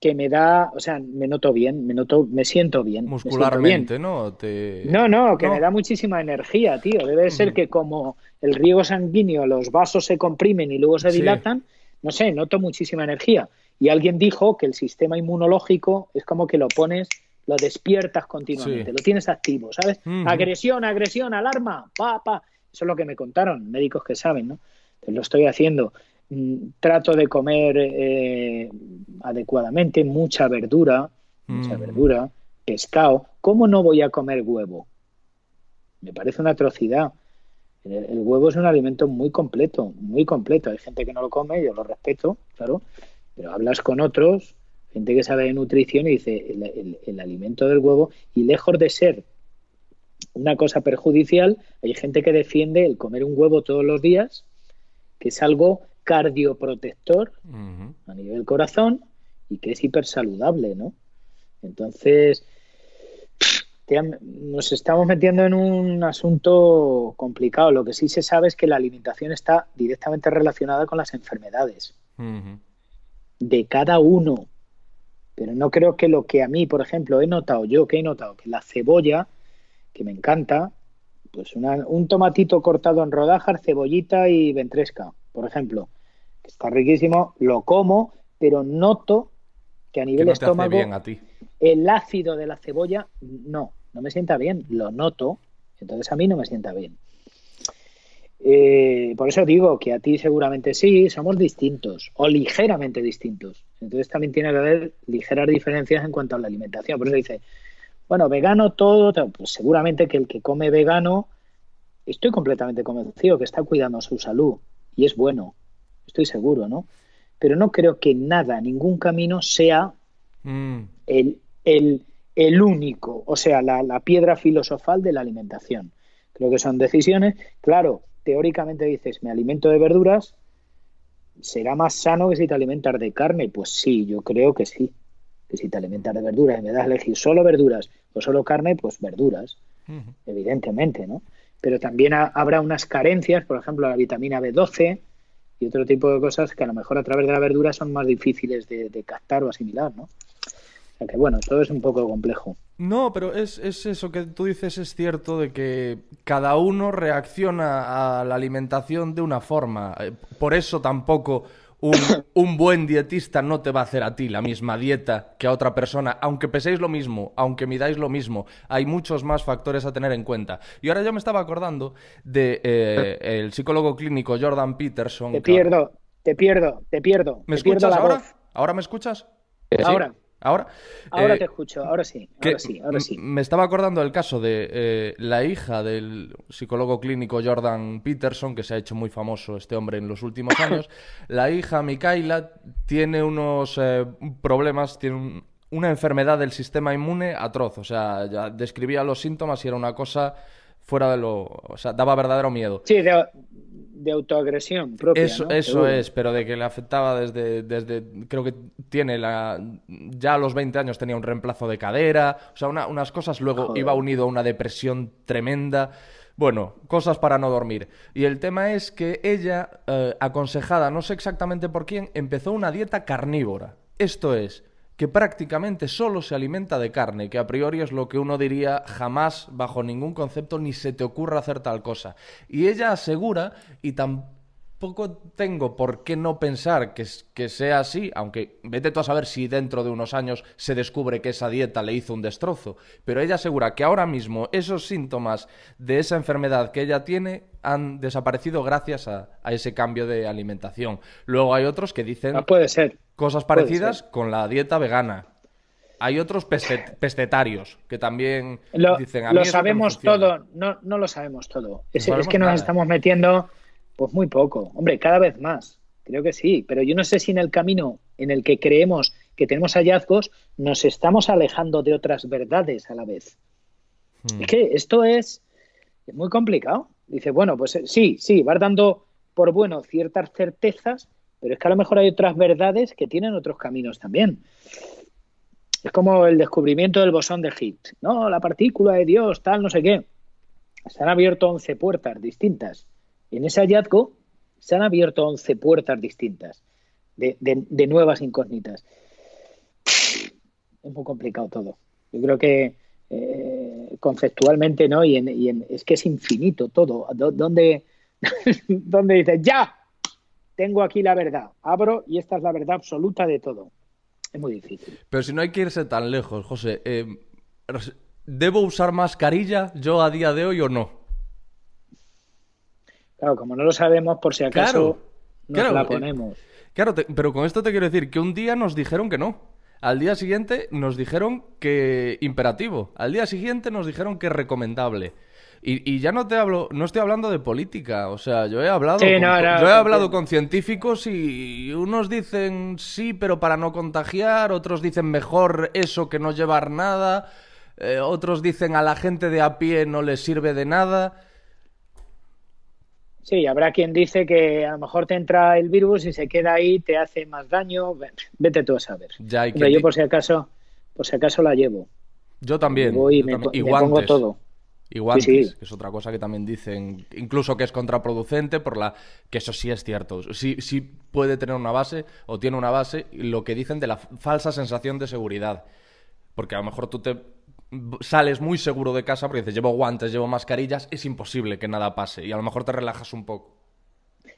que me da, o sea, me noto bien, me noto, me siento bien. Muscularmente, ¿no? No, no, que me da muchísima energía, tío. Debe ser que como el riego sanguíneo, los vasos se comprimen y luego se dilatan, no sé, noto muchísima energía. Y alguien dijo que el sistema inmunológico es como que lo pones, lo despiertas continuamente, lo tienes activo, ¿sabes? Agresión, agresión, alarma, pa, pa. Eso es lo que me contaron médicos que saben, ¿no? Lo estoy haciendo. Mm, trato de comer eh, adecuadamente, mucha verdura, mucha verdura, pescado. ¿Cómo no voy a comer huevo? Me parece una atrocidad. el, huevo es un alimento muy completo, muy completo. Hay gente que no lo come, yo lo respeto, claro, pero hablas con otros, gente que sabe de nutrición y dice el, alimento del huevo y lejos de ser una cosa perjudicial, hay gente que defiende el comer un huevo todos los días, que es algo cardioprotector a nivel corazón y que es hipersaludable, ¿no? Entonces, nos estamos metiendo en un asunto complicado. Lo que sí se sabe es que la alimentación está directamente relacionada con las enfermedades de cada uno. Pero no creo que lo que a mí, por ejemplo, he notado yo, que he notado que la cebolla, que me encanta, pues un tomatito cortado en rodajas, cebollita y ventresca, por ejemplo, está riquísimo, lo como, pero noto que a nivel estómago el ácido de la cebolla no, no me sienta bien, lo noto, entonces a mí no me sienta bien. Eh, por eso digo que a ti seguramente sí, somos distintos o ligeramente distintos. Entonces también tiene que haber ligeras diferencias en cuanto a la alimentación. Por eso dice, bueno, vegano todo, pues seguramente que el que come vegano, estoy completamente convencido que está cuidando su salud y es bueno, estoy seguro, ¿no? pero no creo que nada, ningún camino sea Mm. el, el, el único, o sea, la, la piedra filosofal de la alimentación. Creo que son decisiones, claro, teóricamente dices, me alimento de verduras, ¿será más sano que si te alimentas de carne? Pues sí, yo creo que sí. Que si te alimentas de verduras y me das a elegir solo verduras o solo carne, pues verduras, evidentemente, ¿no? Pero también ha- habrá unas carencias, por ejemplo, la vitamina B12 y otro tipo de cosas que a lo mejor a través de la verdura son más difíciles de, de captar o asimilar, ¿no? O sea que bueno, todo es un poco complejo. No, pero es, es eso que tú dices, es cierto de que cada uno reacciona a la alimentación de una forma. Eh, Por eso tampoco un, un buen dietista no te va a hacer a ti la misma dieta que a otra persona, aunque peséis lo mismo, aunque midáis lo mismo. Hay muchos más factores a tener en cuenta. Y ahora yo me estaba acordando de eh, el psicólogo clínico Jordan Peterson. Te que- pierdo, te pierdo, te pierdo. ¿Me te pierdo escuchas la ahora? voz. ¿Ahora me escuchas? Ahora. ¿Ahora? Ahora Eh, te escucho, ahora sí, ahora sí, ahora sí. Me estaba acordando del caso de eh, la hija del psicólogo clínico Jordan Peterson, que se ha hecho muy famoso este hombre en los últimos años. La hija, Mikaela, tiene unos eh, problemas, tiene un- una enfermedad del sistema inmune atroz. O sea, ya describía los síntomas y era una cosa fuera de lo... O sea, daba verdadero miedo. Sí, de, de autoagresión propia, Eso, ¿no? eso Seguro. es, pero de que le afectaba desde, desde, creo que tiene la, ya a los 20 años tenía un reemplazo de cadera, o sea, una- unas cosas, luego Joder. iba unido a una depresión tremenda, bueno, cosas para no dormir. Y el tema es que ella, eh, aconsejada, no sé exactamente por quién, empezó una dieta carnívora. Esto es, que prácticamente solo se alimenta de carne, que a priori es lo que uno diría jamás, bajo ningún concepto, ni se te ocurra hacer tal cosa. Y ella asegura, y tampoco tengo por qué no pensar que, que sea así, aunque vete tú a saber si dentro de unos años se descubre que esa dieta le hizo un destrozo, pero ella asegura que ahora mismo esos síntomas de esa enfermedad que ella tiene han desaparecido gracias a, a ese cambio de alimentación. Luego hay otros que dicen Ah, puede ser. Cosas parecidas con la dieta vegana. Hay otros peste- pestetarios que también Lo, dicen a lo mí sabemos funciona". todo, no, no lo sabemos todo. Es, sabemos es que nos estamos metiendo pues muy poco. Hombre, cada vez más. Creo que sí, pero yo no sé si en el camino en el que creemos que tenemos hallazgos nos estamos alejando de otras verdades a la vez. Hmm. Es que esto es, es muy complicado. Dice, bueno, pues eh, sí, sí, vas dando por bueno ciertas certezas, pero es que a lo mejor hay otras verdades que tienen otros caminos también. Es como el descubrimiento del bosón de Higgs. No, la partícula de Dios, tal, no sé qué. Se han abierto 11 puertas distintas. En ese hallazgo se han abierto 11 puertas distintas de, de- nuevas incógnitas. Es muy complicado todo. Yo creo que eh, conceptualmente, ¿no? Y, en, y en- es que es infinito todo. Do- ¿Dónde, dónde dices, ya, tengo aquí la verdad, abro y esta es la verdad absoluta de todo? Es muy difícil. Pero si no hay que irse tan lejos, José, eh, ¿debo usar mascarilla yo a día de hoy o no? Claro, como no lo sabemos, por si acaso Claro, nos claro, la eh, ponemos. Claro, te- pero con esto te quiero decir que un día nos dijeron que no. Al día siguiente nos dijeron que imperativo. Al día siguiente nos dijeron que recomendable. Y, y ya no te hablo, no estoy hablando de política, o sea, yo he hablado, Sí, con, no, no, yo he hablado con científicos y unos dicen sí, pero para no contagiar, otros dicen mejor eso que no llevar nada, eh, otros dicen a la gente de a pie no les sirve de nada. Sí, habrá quien dice que a lo mejor te entra el virus y se queda ahí, te hace más daño. Ve- Vete tú a saber. Ya hay quien yo por si acaso, por si acaso la llevo. Yo también. Voy y yo me, también. po- Y me pongo todo. Y guantes, Sí, sí. que es otra cosa que también dicen, incluso que es contraproducente, por la que eso sí es cierto. Sí, sí puede tener una base, o tiene una base, lo que dicen de la falsa sensación de seguridad. Porque a lo mejor tú te sales muy seguro de casa porque dices, llevo guantes, llevo mascarillas, es imposible que nada pase. Y a lo mejor te relajas un poco.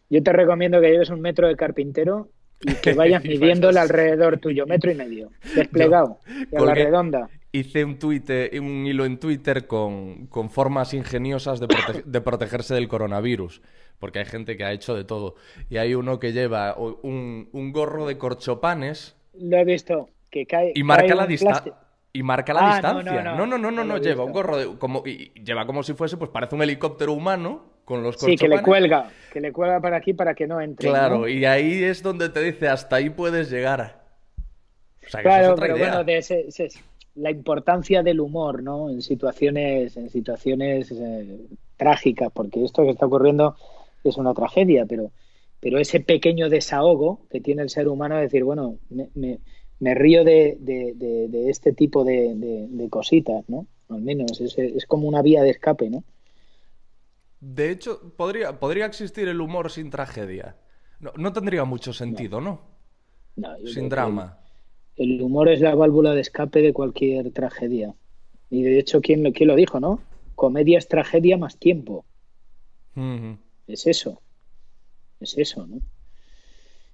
Yo te recomiendo que lleves un metro de carpintero y que vayas midiendo el alrededor tuyo, metro y medio, desplegado, y a la redonda. Hice un, tuite, un hilo en Twitter con, con formas ingeniosas de, prote- de protegerse del coronavirus, porque hay gente que ha hecho de todo. Y hay uno que lleva un, un gorro de corchopanes Lo he visto, que cae. y marca cae la distancia. Y marca la Ah, distancia. no, No, no, no, no, lleva visto. un gorro de. Como, y lleva como si fuese, pues parece un helicóptero humano, con los Sí, que le cuelga, que le cuelga para aquí para que no entre. Claro, ¿no? y ahí es donde te dice hasta ahí puedes llegar. O sea, que esa es Claro, otra pero idea. bueno, de ese- ese es la importancia del humor, ¿no? En situaciones, en situaciones eh, trágicas, porque esto que está ocurriendo es una tragedia, pero, pero ese pequeño desahogo que tiene el ser humano de decir, bueno, me, me- me río de, de- de- de este tipo de, cositas, ¿no? Al menos es, es como una vía de escape, ¿no? De hecho, podría, podría existir el humor sin tragedia. No, no tendría mucho sentido, ¿no? Sin drama. El humor es la válvula de escape de cualquier tragedia. Y de hecho, ¿quién lo, quién lo dijo, no? Comedia es tragedia más tiempo. Es eso. Es eso, ¿no?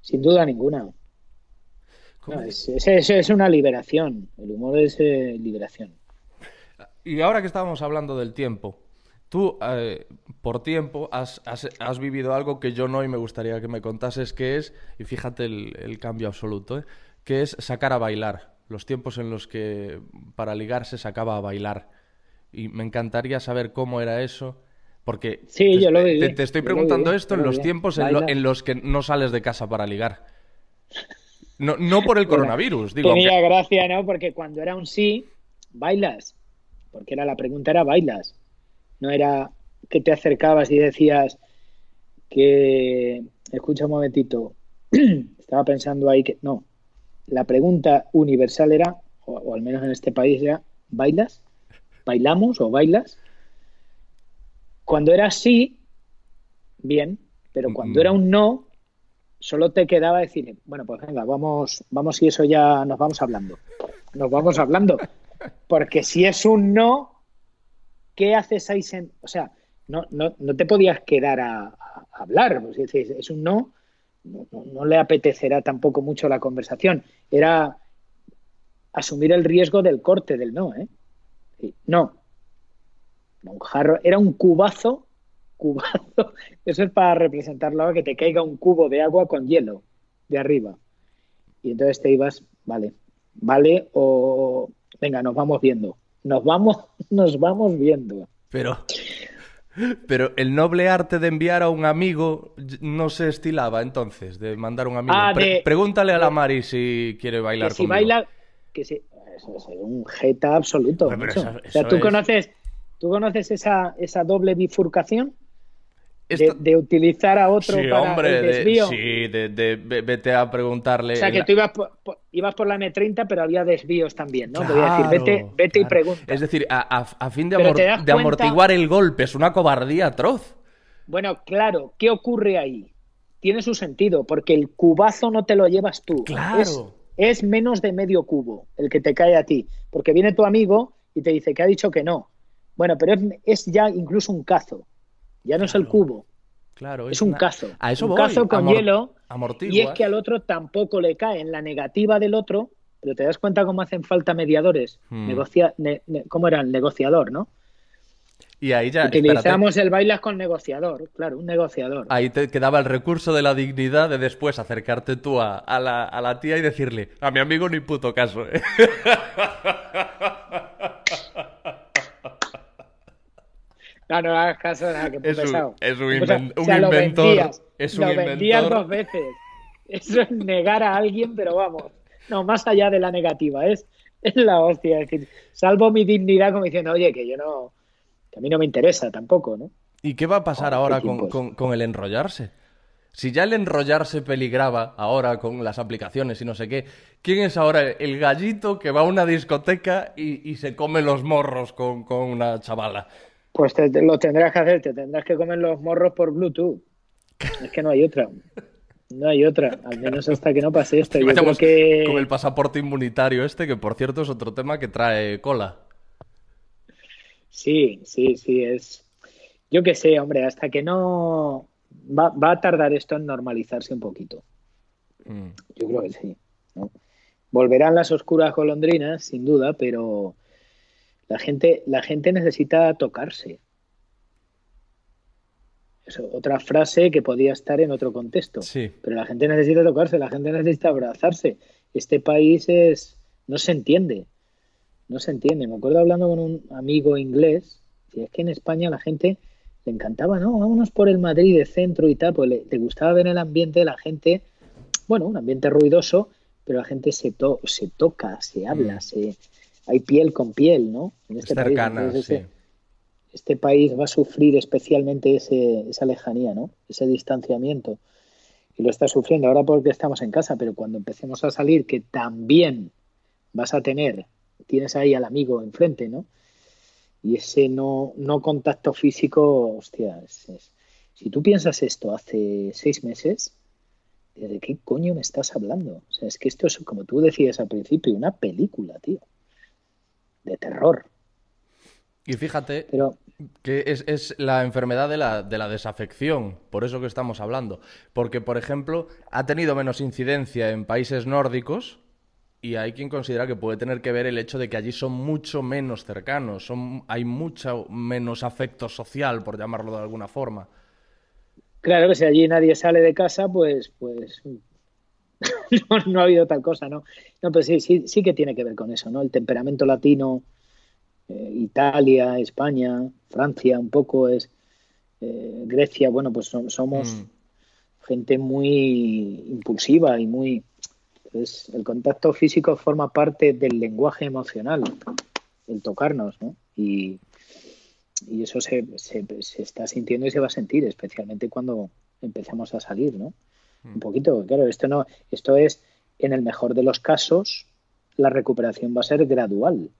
Sin duda ninguna. No, es, es- es- es una liberación. El humor es eh, liberación. Y ahora que estábamos hablando del tiempo, tú, eh, por tiempo, has, has- has vivido algo que yo no y me gustaría que me contases qué es, y fíjate el, el cambio absoluto, ¿eh? Que es sacar a bailar, los tiempos en los que para ligar se sacaba a bailar. Y me encantaría saber cómo era eso, porque Sí, te, yo lo te- viví, te estoy preguntando viví, esto en lo los tiempos en, lo- Baila. en los que no sales de casa para ligar. No, no por el Bueno, coronavirus, digo. Tenía aunque- gracia, ¿no? Porque cuando era un sí, bailas. Porque era la pregunta era bailas. No era que te acercabas y decías que escucha un momentito. Estaba pensando ahí que no. La pregunta universal era, o, o al menos en este país era, ¿bailas? ¿Bailamos o bailas? Cuando era sí, bien, pero cuando Mm. era un no, solo te quedaba decir, bueno, pues venga, vamos, vamos y eso ya nos vamos hablando. Nos vamos hablando. Porque si es un no, ¿qué haces ahí? O sea, no, no, no te podías quedar a, a hablar. pues, es decir, es un no, no, no- le apetecerá tampoco mucho la conversación. Era asumir el riesgo del corte del no, ¿eh? No. Un era un cubazo, cubazo. Eso es para representarlo ahora, que te caiga un cubo de agua con hielo de arriba. Y entonces te ibas, vale, vale, o venga, nos vamos viendo. Nos vamos, nos vamos viendo. Pero, pero el noble arte de enviar a un amigo no se estilaba entonces, de mandar a un amigo. Ah, Pre- de- pregúntale a la Mari si quiere bailar que si conmigo. baila, que si, eso es un jeta absoluto. Eso- o sea, tú es- conoces, tú conoces esa, esa doble bifurcación Esta- de utilizar a otro Sí, para hombre, el de- desvío. sí, de, de- ve- vete a preguntarle. O sea, que la- tú ibas por, por- ibas por la M30, pero había desvíos también, ¿no? Te voy a Claro, decir, vete, vete y pregunta. Es decir, a, a- a fin de, amor- cuenta- amortiguar el golpe, es una cobardía atroz. Bueno, claro, ¿qué ocurre ahí? Tiene su sentido, porque el cubazo no te lo llevas tú. Claro. Es, es menos de medio cubo el que te cae a ti, porque viene tu amigo y te dice que ha dicho que no. Bueno, pero es, es ya incluso un cazo. Ya no es el cubo, Claro, es un una- cazo. A eso un voy. cazo con amor- hielo. Y es que al otro tampoco le cae en la negativa del otro, pero te das cuenta cómo hacen falta mediadores. Hmm. Negocia, ne- ne- ¿Cómo era? El negociador, ¿no? Y ahí ya, espérate, Utilizamos el bailas con negociador, claro, un negociador. ahí te quedaba el recurso de la dignidad de después acercarte tú a, a la, a la tía y decirle, a mi amigo ni puto caso, ¿eh? No, no hagas caso, nada, que Es un- pesado. es un inven- un inventor, vendías, es un lo vendías inventor. dos veces. Eso es negar a alguien, pero vamos, no, más allá de la negativa, es, es la hostia. Es decir, salvo mi dignidad como diciendo, oye, que yo no, que a mí no me interesa tampoco, ¿no? ¿Y qué va a pasar Oh, ahora con, con- con el enrollarse? Si ya el enrollarse peligraba ahora con las aplicaciones y no sé qué, ¿quién es ahora el gallito que va a una discoteca y, y se come los morros con, con una chavala? Pues te- te- lo tendrás que hacer, te tendrás que comer los morros por Bluetooth. Es que no hay otra. No hay otra, al menos hasta que no pase esto. Yo creo que con el pasaporte inmunitario este, que por cierto es otro tema que trae cola. sí, sí, sí, es. Yo qué sé, hombre, hasta que no va, va a tardar esto en normalizarse un poquito. Mm. Yo creo que sí. ¿no? Volverán las oscuras golondrinas, sin duda, pero la gente, la gente necesita tocarse. Eso, otra frase que podía estar en otro contexto. Sí. Pero la gente necesita tocarse, la gente necesita abrazarse. Este país es no se entiende. No se entiende. Me acuerdo hablando con un amigo inglés, y es que en España la gente le encantaba, ¿no? Vámonos por el Madrid de centro y tal, pues le, le gustaba ver el ambiente de la gente, bueno, un ambiente ruidoso, pero la gente se, to se toca, se habla, Mm. se hay piel con piel, ¿no? En Es este cercana, país. Entonces, sí. este, este país va a sufrir especialmente ese, esa lejanía, ¿no? Ese distanciamiento. Y lo está sufriendo ahora porque estamos en casa, pero cuando empecemos a salir, que también vas a tener, tienes ahí al amigo enfrente, ¿no? Y ese no, no contacto físico, hostia, es- es- si tú piensas esto hace seis meses, ¿de qué coño me estás hablando? O sea, es que esto es, como tú decías al principio, una película, tío, de terror. Y fíjate Pero que es, es la enfermedad de la, de la desafección, por eso que estamos hablando. Porque, por ejemplo, ha tenido menos incidencia en países nórdicos y hay quien considera que puede tener que ver el hecho de que allí son mucho menos cercanos, son, hay mucho menos afecto social, por llamarlo de alguna forma. Claro que si allí nadie sale de casa, pues, pues no, no ha habido tal cosa, ¿no? No, pues sí, sí, sí que tiene que ver con eso, ¿no? El temperamento latino, eh, Italia, España, Francia, un poco es eh, Grecia, bueno, pues som- somos Mm. gente muy impulsiva y muy... Entonces, el contacto físico forma parte del lenguaje emocional, el tocarnos, ¿no? Y, y eso se, se, se está sintiendo y se va a sentir, especialmente cuando empezamos a salir, ¿no? Un poquito, claro, esto no, esto es, en el mejor de los casos, la recuperación va a ser gradual.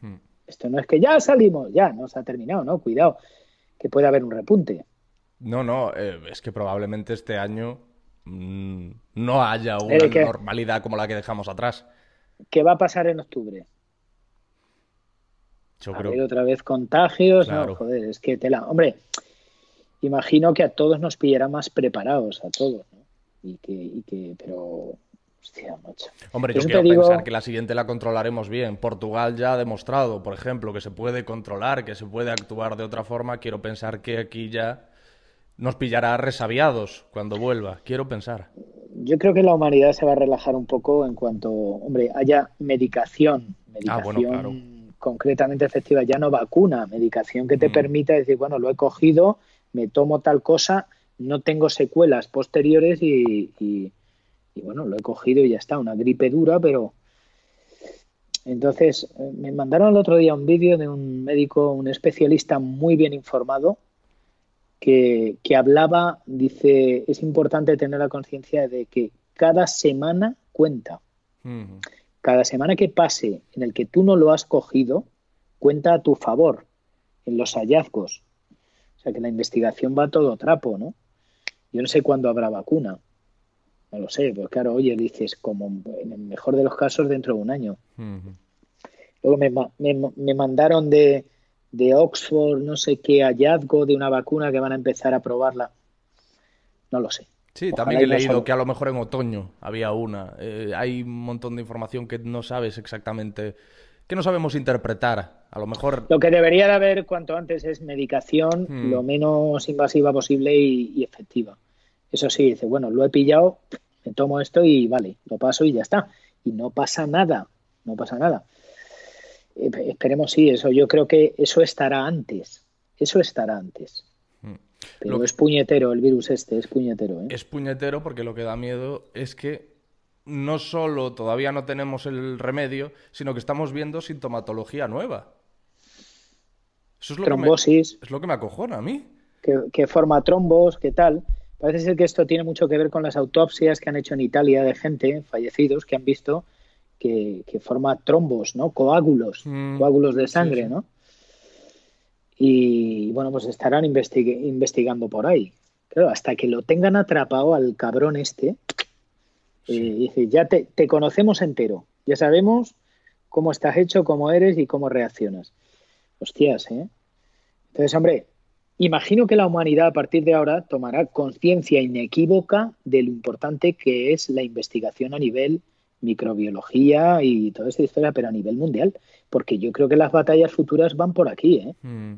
Hmm. Esto no es que ya salimos, ya, no se ha terminado, ¿no? Cuidado, que puede haber un repunte. No, no, eh, es que probablemente este año mm, no haya una Eh, que- normalidad como la que dejamos atrás. ¿Qué va a pasar en octubre? Yo creo otra vez contagios, Claro. no, joder, es que tela. Hombre, imagino que a todos nos pillará más preparados, a todos, ¿no? Y que, y que pero, hostia, macho. Hombre, Por yo eso quiero digo- pensar que la siguiente la controlaremos bien. Portugal ya ha demostrado, por ejemplo, que se puede controlar, que se puede actuar de otra forma. Quiero pensar que aquí ya nos pillará resabiados cuando vuelva. Quiero pensar. Yo creo que la humanidad se va a relajar un poco en cuanto, hombre, haya medicación, Ah, medicación bueno, claro. concretamente efectiva, ya no vacuna, medicación que te Mm. permita decir, bueno, lo he cogido, me tomo tal cosa, no tengo secuelas posteriores y, y- y, bueno, lo he cogido y ya está, una gripe dura, pero entonces eh, me mandaron el otro día un vídeo de un médico, un especialista muy bien informado, que, que hablaba, dice, es importante tener la conciencia de que cada semana cuenta. Cada semana que pase en el que tú no lo has cogido, cuenta a tu favor en los hallazgos. O sea que la investigación va todo trapo, ¿no? Yo no sé cuándo habrá vacuna. No lo sé, pues claro, oye, dices, como en el mejor de los casos dentro de un año. Luego me, me, me mandaron de, de Oxford, no sé qué hallazgo de una vacuna que van a empezar a probarla. No lo sé. Sí, Ojalá también he leído solo- que a lo mejor en otoño había una. Eh, hay un montón de información que no sabes exactamente, que no sabemos interpretar. A lo mejor Lo que debería de haber cuanto antes es medicación Hmm. lo menos invasiva posible y, y efectiva. Eso sí, dice, bueno, lo he pillado, me tomo esto y vale, lo paso y ya está. Y no pasa nada, no pasa nada. Eh, esperemos, sí, eso. Yo creo que eso estará antes. Eso estará antes. Mm. Pero Lo es puñetero el virus este, es puñetero. ¿eh? es puñetero porque lo que da miedo es que no solo todavía no tenemos el remedio, sino que estamos viendo sintomatología nueva. Eso es lo, que me, Trombosis, es lo que me acojona a mí. que, que forma trombos, que tal. Parece ser que esto tiene mucho que ver con las autopsias que han hecho en Italia de gente, fallecidos, que han visto que, que forma trombos, ¿no? Coágulos, Mm, coágulos de sí, sangre, sí. ¿no? Y bueno, pues estarán investig- investigando por ahí. Claro, hasta que lo tengan atrapado al cabrón este, eh, dice, ya te, te conocemos entero, ya sabemos cómo estás hecho, cómo eres y cómo reaccionas. Hostias, ¿eh? Entonces, hombre, imagino que la humanidad a partir de ahora tomará conciencia inequívoca de lo importante que es la investigación a nivel microbiología y toda esta historia, pero a nivel mundial, porque yo creo que las batallas futuras van por aquí, ¿eh? Mm,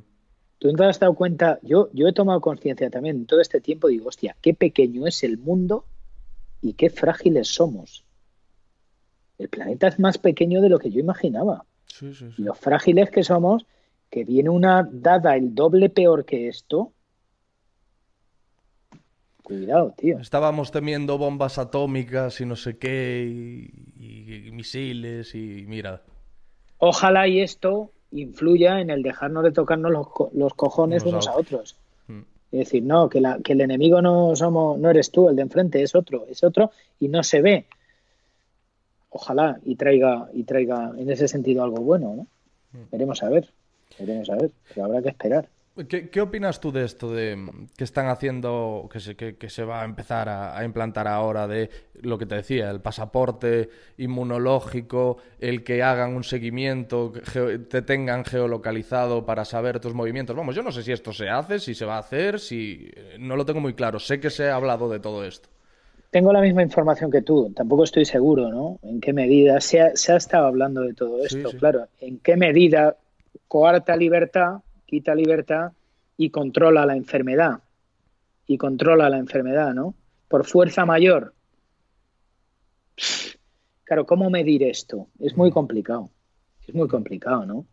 ¿Tú no te has dado cuenta? Yo, yo he tomado conciencia también en todo este tiempo, digo, hostia, qué pequeño es el mundo y qué frágiles somos. El planeta es más pequeño de lo que yo imaginaba. sí, sí, Y sí. lo frágiles que somos que viene una dada el doble peor que esto. Cuidado, tío. Estábamos temiendo bombas atómicas y no sé qué, y, y misiles, y mira. Ojalá y esto influya en el dejarnos de tocarnos los, co- los cojones Unos a otros. Es decir, no, que, la, que el enemigo no somos, no eres tú, el de enfrente es otro, es otro y no se ve. Ojalá y traiga, y traiga en ese sentido algo bueno, ¿no? Mm. Veremos a ver, veremos a ver, pero habrá que esperar. ¿Qué, qué opinas tú de esto de mm, que están haciendo, que se, que, que se va a empezar a, a implantar ahora de lo que te decía, el pasaporte inmunológico, el que hagan un seguimiento, que te tengan geolocalizado para saber tus movimientos? Vamos, yo no sé si esto se hace, si se va a hacer, si eh, no lo tengo muy claro. Sé que se ha hablado de todo esto. Tengo la misma información que tú, tampoco estoy seguro, ¿no? En qué medida se ha, se ha estado hablando de todo Sí, esto, sí. claro. En qué medida coarta libertad, quita libertad y controla la enfermedad. Y controla la enfermedad, ¿no? Por fuerza mayor. Claro, ¿cómo medir esto? Es muy complicado. Es muy complicado, ¿no?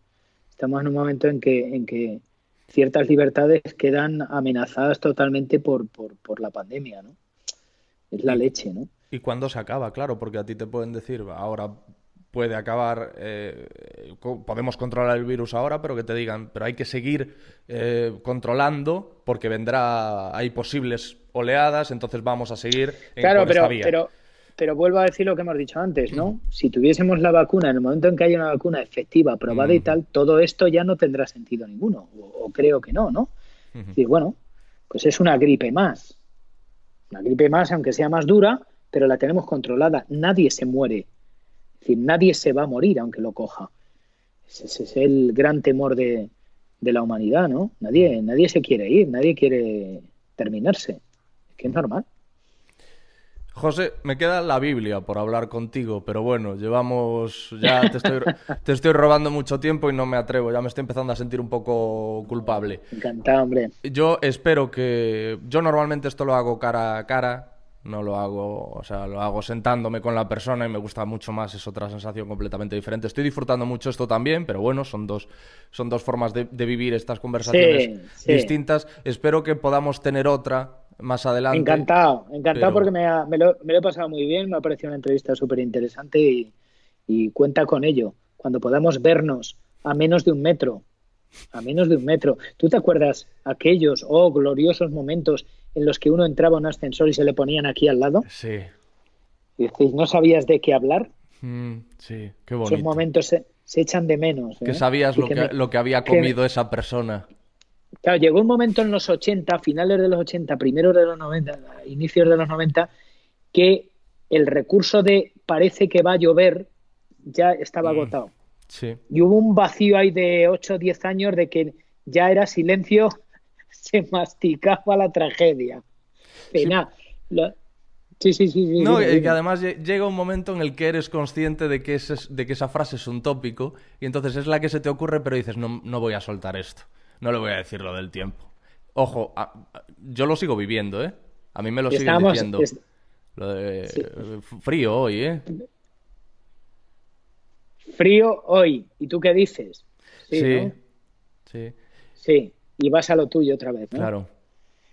Estamos en un momento en que, en que ciertas libertades quedan amenazadas totalmente por, por, por la pandemia, ¿no? Es la leche, ¿no? ¿Y cuándo se acaba? Claro, porque a ti te pueden decir, ahora puede acabar, eh, podemos controlar el virus ahora, pero que te digan, pero hay que seguir eh, controlando porque vendrá, hay posibles oleadas, entonces vamos a seguir en, Claro, pero, esta vía. pero, pero vuelvo a decir lo que hemos dicho antes, ¿no? Si tuviésemos la vacuna, en el momento en que haya una vacuna efectiva, probada y Mm. tal, todo esto ya no tendrá sentido ninguno, o, o creo que no, ¿no? Es decir, bueno, pues es una gripe más. Una gripe más, aunque sea más dura, pero la tenemos controlada. Nadie se muere. Es decir, nadie se va a morir aunque lo coja. Ese, ese es el gran temor de, de la humanidad, ¿no? Nadie, nadie se quiere ir, nadie quiere terminarse. Es que es normal. José, me queda la Biblia por hablar contigo, pero bueno, llevamos, ya te estoy, te estoy robando mucho tiempo y no me atrevo, ya me estoy empezando a sentir un poco culpable. Encantado, hombre. Yo espero que. Yo normalmente esto lo hago cara a cara. No lo hago, o sea, lo hago sentándome con la persona y me gusta mucho más, es otra sensación completamente diferente. Estoy disfrutando mucho esto también, pero bueno, son dos, son dos formas de, de vivir estas conversaciones Sí, sí. distintas. Espero que podamos tener otra más adelante. Encantado, encantado pero- porque me, ha- me lo, me lo he pasado muy bien, me ha parecido una entrevista súper interesante y, y cuenta con ello. Cuando podamos vernos a menos de un metro, a menos de un metro. ¿Tú te acuerdas aquellos, oh, gloriosos momentos en los que uno entraba a un ascensor y se le ponían aquí al lado? Sí, Y decís, ¿no sabías de qué hablar? Mm, sí, qué Esos bonito. momentos se, se echan de menos. Que ¿eh? sabías lo que, me- lo que había que- comido esa persona. Claro, llegó un momento en los 80, finales de los 80, primeros de los 90, inicios de los 90, que el recurso de parece que va a llover ya estaba Mm. agotado. Sí. Y hubo un vacío ahí de 8 o 10 años de que ya era silencio, se masticaba la tragedia. Pena. Lo- Sí, sí, sí. sí, No, y que dime. además lle- llega un momento en el que eres consciente de que, ese de que esa frase es un tópico y entonces es la que se te ocurre, pero dices, no, no voy a soltar esto, no le voy a decir lo del tiempo. Ojo, a- a- yo lo sigo viviendo, ¿eh? A mí me lo siguen diciendo. es- Lo de eh, frío hoy, ¿eh? Frío hoy. ¿Y tú qué dices? Sí, sí, ¿no? sí, Sí. Y vas a lo tuyo otra vez, ¿no? claro.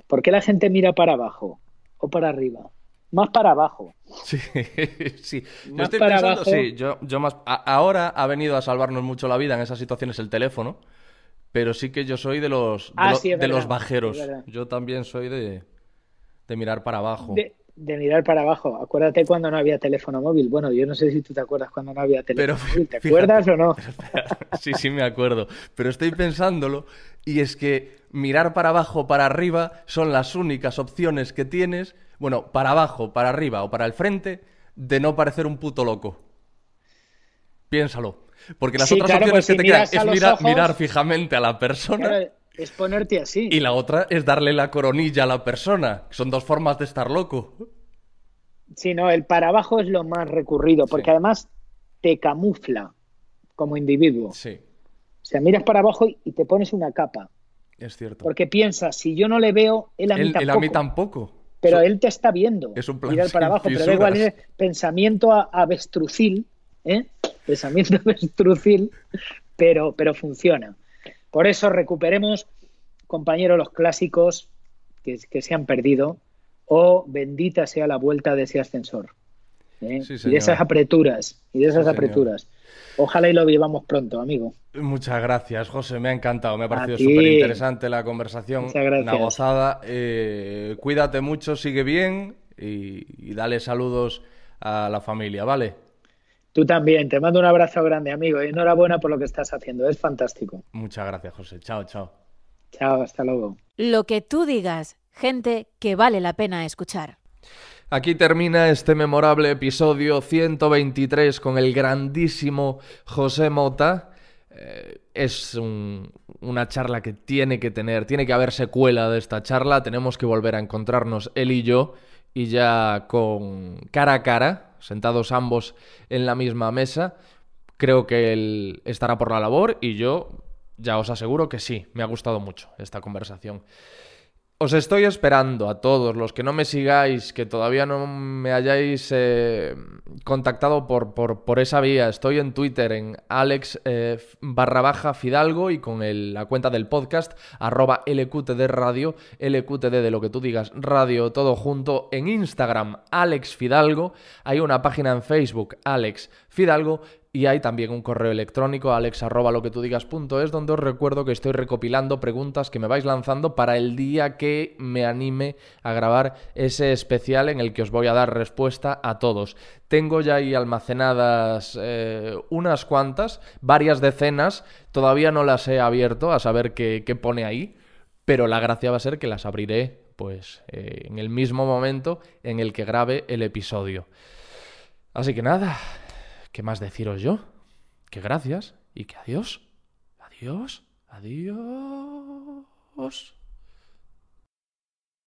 ¿Por qué la gente mira para abajo o para arriba? Más para abajo. Sí, sí. Yo Más estoy para pensando, abajo. sí, yo, yo más... a- ahora ha venido a salvarnos mucho la vida en esas situaciones el teléfono, pero sí que yo soy de los, de, Ah, lo- sí, los bajeros. Yo también soy de, de mirar para abajo. De, de mirar para abajo. Acuérdate cuando no había teléfono móvil. Bueno, yo no sé si tú te acuerdas cuando no había teléfono Pero móvil. ¿Te fíjate, acuerdas o no? Sí, sí, me acuerdo. Pero estoy pensándolo y es que mirar para abajo, para arriba son las únicas opciones que tienes, bueno, para abajo, para arriba o para el frente, de no parecer un puto loco. Piénsalo. Porque las Sí, otras claro, opciones pues que si te quedan es ojos- mirar fijamente a la persona Claro, es ponerte así. y la otra es darle la coronilla a la persona. Son dos formas de estar loco. Sí, no, el para abajo es lo más recurrido, porque Sí. además te camufla como individuo. Sí, O sea, miras para abajo y- te pones una capa. es cierto. Porque piensas, si yo no le veo, él a mí Él, él tampoco. a mí tampoco. Pero So- él te está viendo. Es un plan Mirar para abajo, pero da igual, es pensamiento a- avestrucil, ¿eh? Pensamiento avestrucil, pero, pero funciona. Por eso recuperemos, compañeros, los clásicos que, que se han perdido o bendita sea la vuelta de ese ascensor. ¿eh? Sí, y de esas apreturas, y de esas Sí, señor. apreturas. Ojalá y lo vivamos pronto, amigo. Muchas gracias, José. Me ha encantado. Me ha parecido súper interesante la conversación. Muchas gracias. Una gozada. Eh, cuídate mucho, sigue bien y, y dale saludos a la familia, ¿vale? Tú también, te mando un abrazo grande, amigo, y enhorabuena por lo que estás haciendo, es fantástico. Muchas gracias, José. Chao, chao. Chao, hasta luego. Lo que tú digas, gente que vale la pena escuchar. Aquí termina este memorable episodio 123 con el grandísimo José Mota. Eh, es un- una charla que tiene que tener, tiene que haber secuela de esta charla. Tenemos que volver a encontrarnos él y yo y ya con cara a cara, sentados ambos en la misma mesa. Creo que él estará por la labor y yo ya os aseguro que sí, me ha gustado mucho esta conversación. Os estoy esperando a todos los que no me sigáis, que todavía no me hayáis eh, contactado por, por, por esa vía. Estoy en Twitter en Alex eh, barra baja Fidalgo y con la cuenta del podcast arroba LQTD Radio, LQTD de lo que tú digas, radio todo junto. En Instagram Alex Fidalgo, hay una página en Facebook Alex Fidalgo y hay también un correo electrónico alex lo que tú digas es, donde os recuerdo que estoy recopilando preguntas que me vais lanzando para el día que me anime a grabar ese especial en el que os voy a dar respuesta a todos. Tengo ya ahí almacenadas eh, unas cuantas, varias decenas, todavía no las he abierto a saber qué, qué pone ahí, pero la gracia va a ser que las abriré pues eh, en el mismo momento en el que grabe el episodio. Así que nada, ¿qué más deciros yo? Que gracias y que adiós. Adiós. Adiós.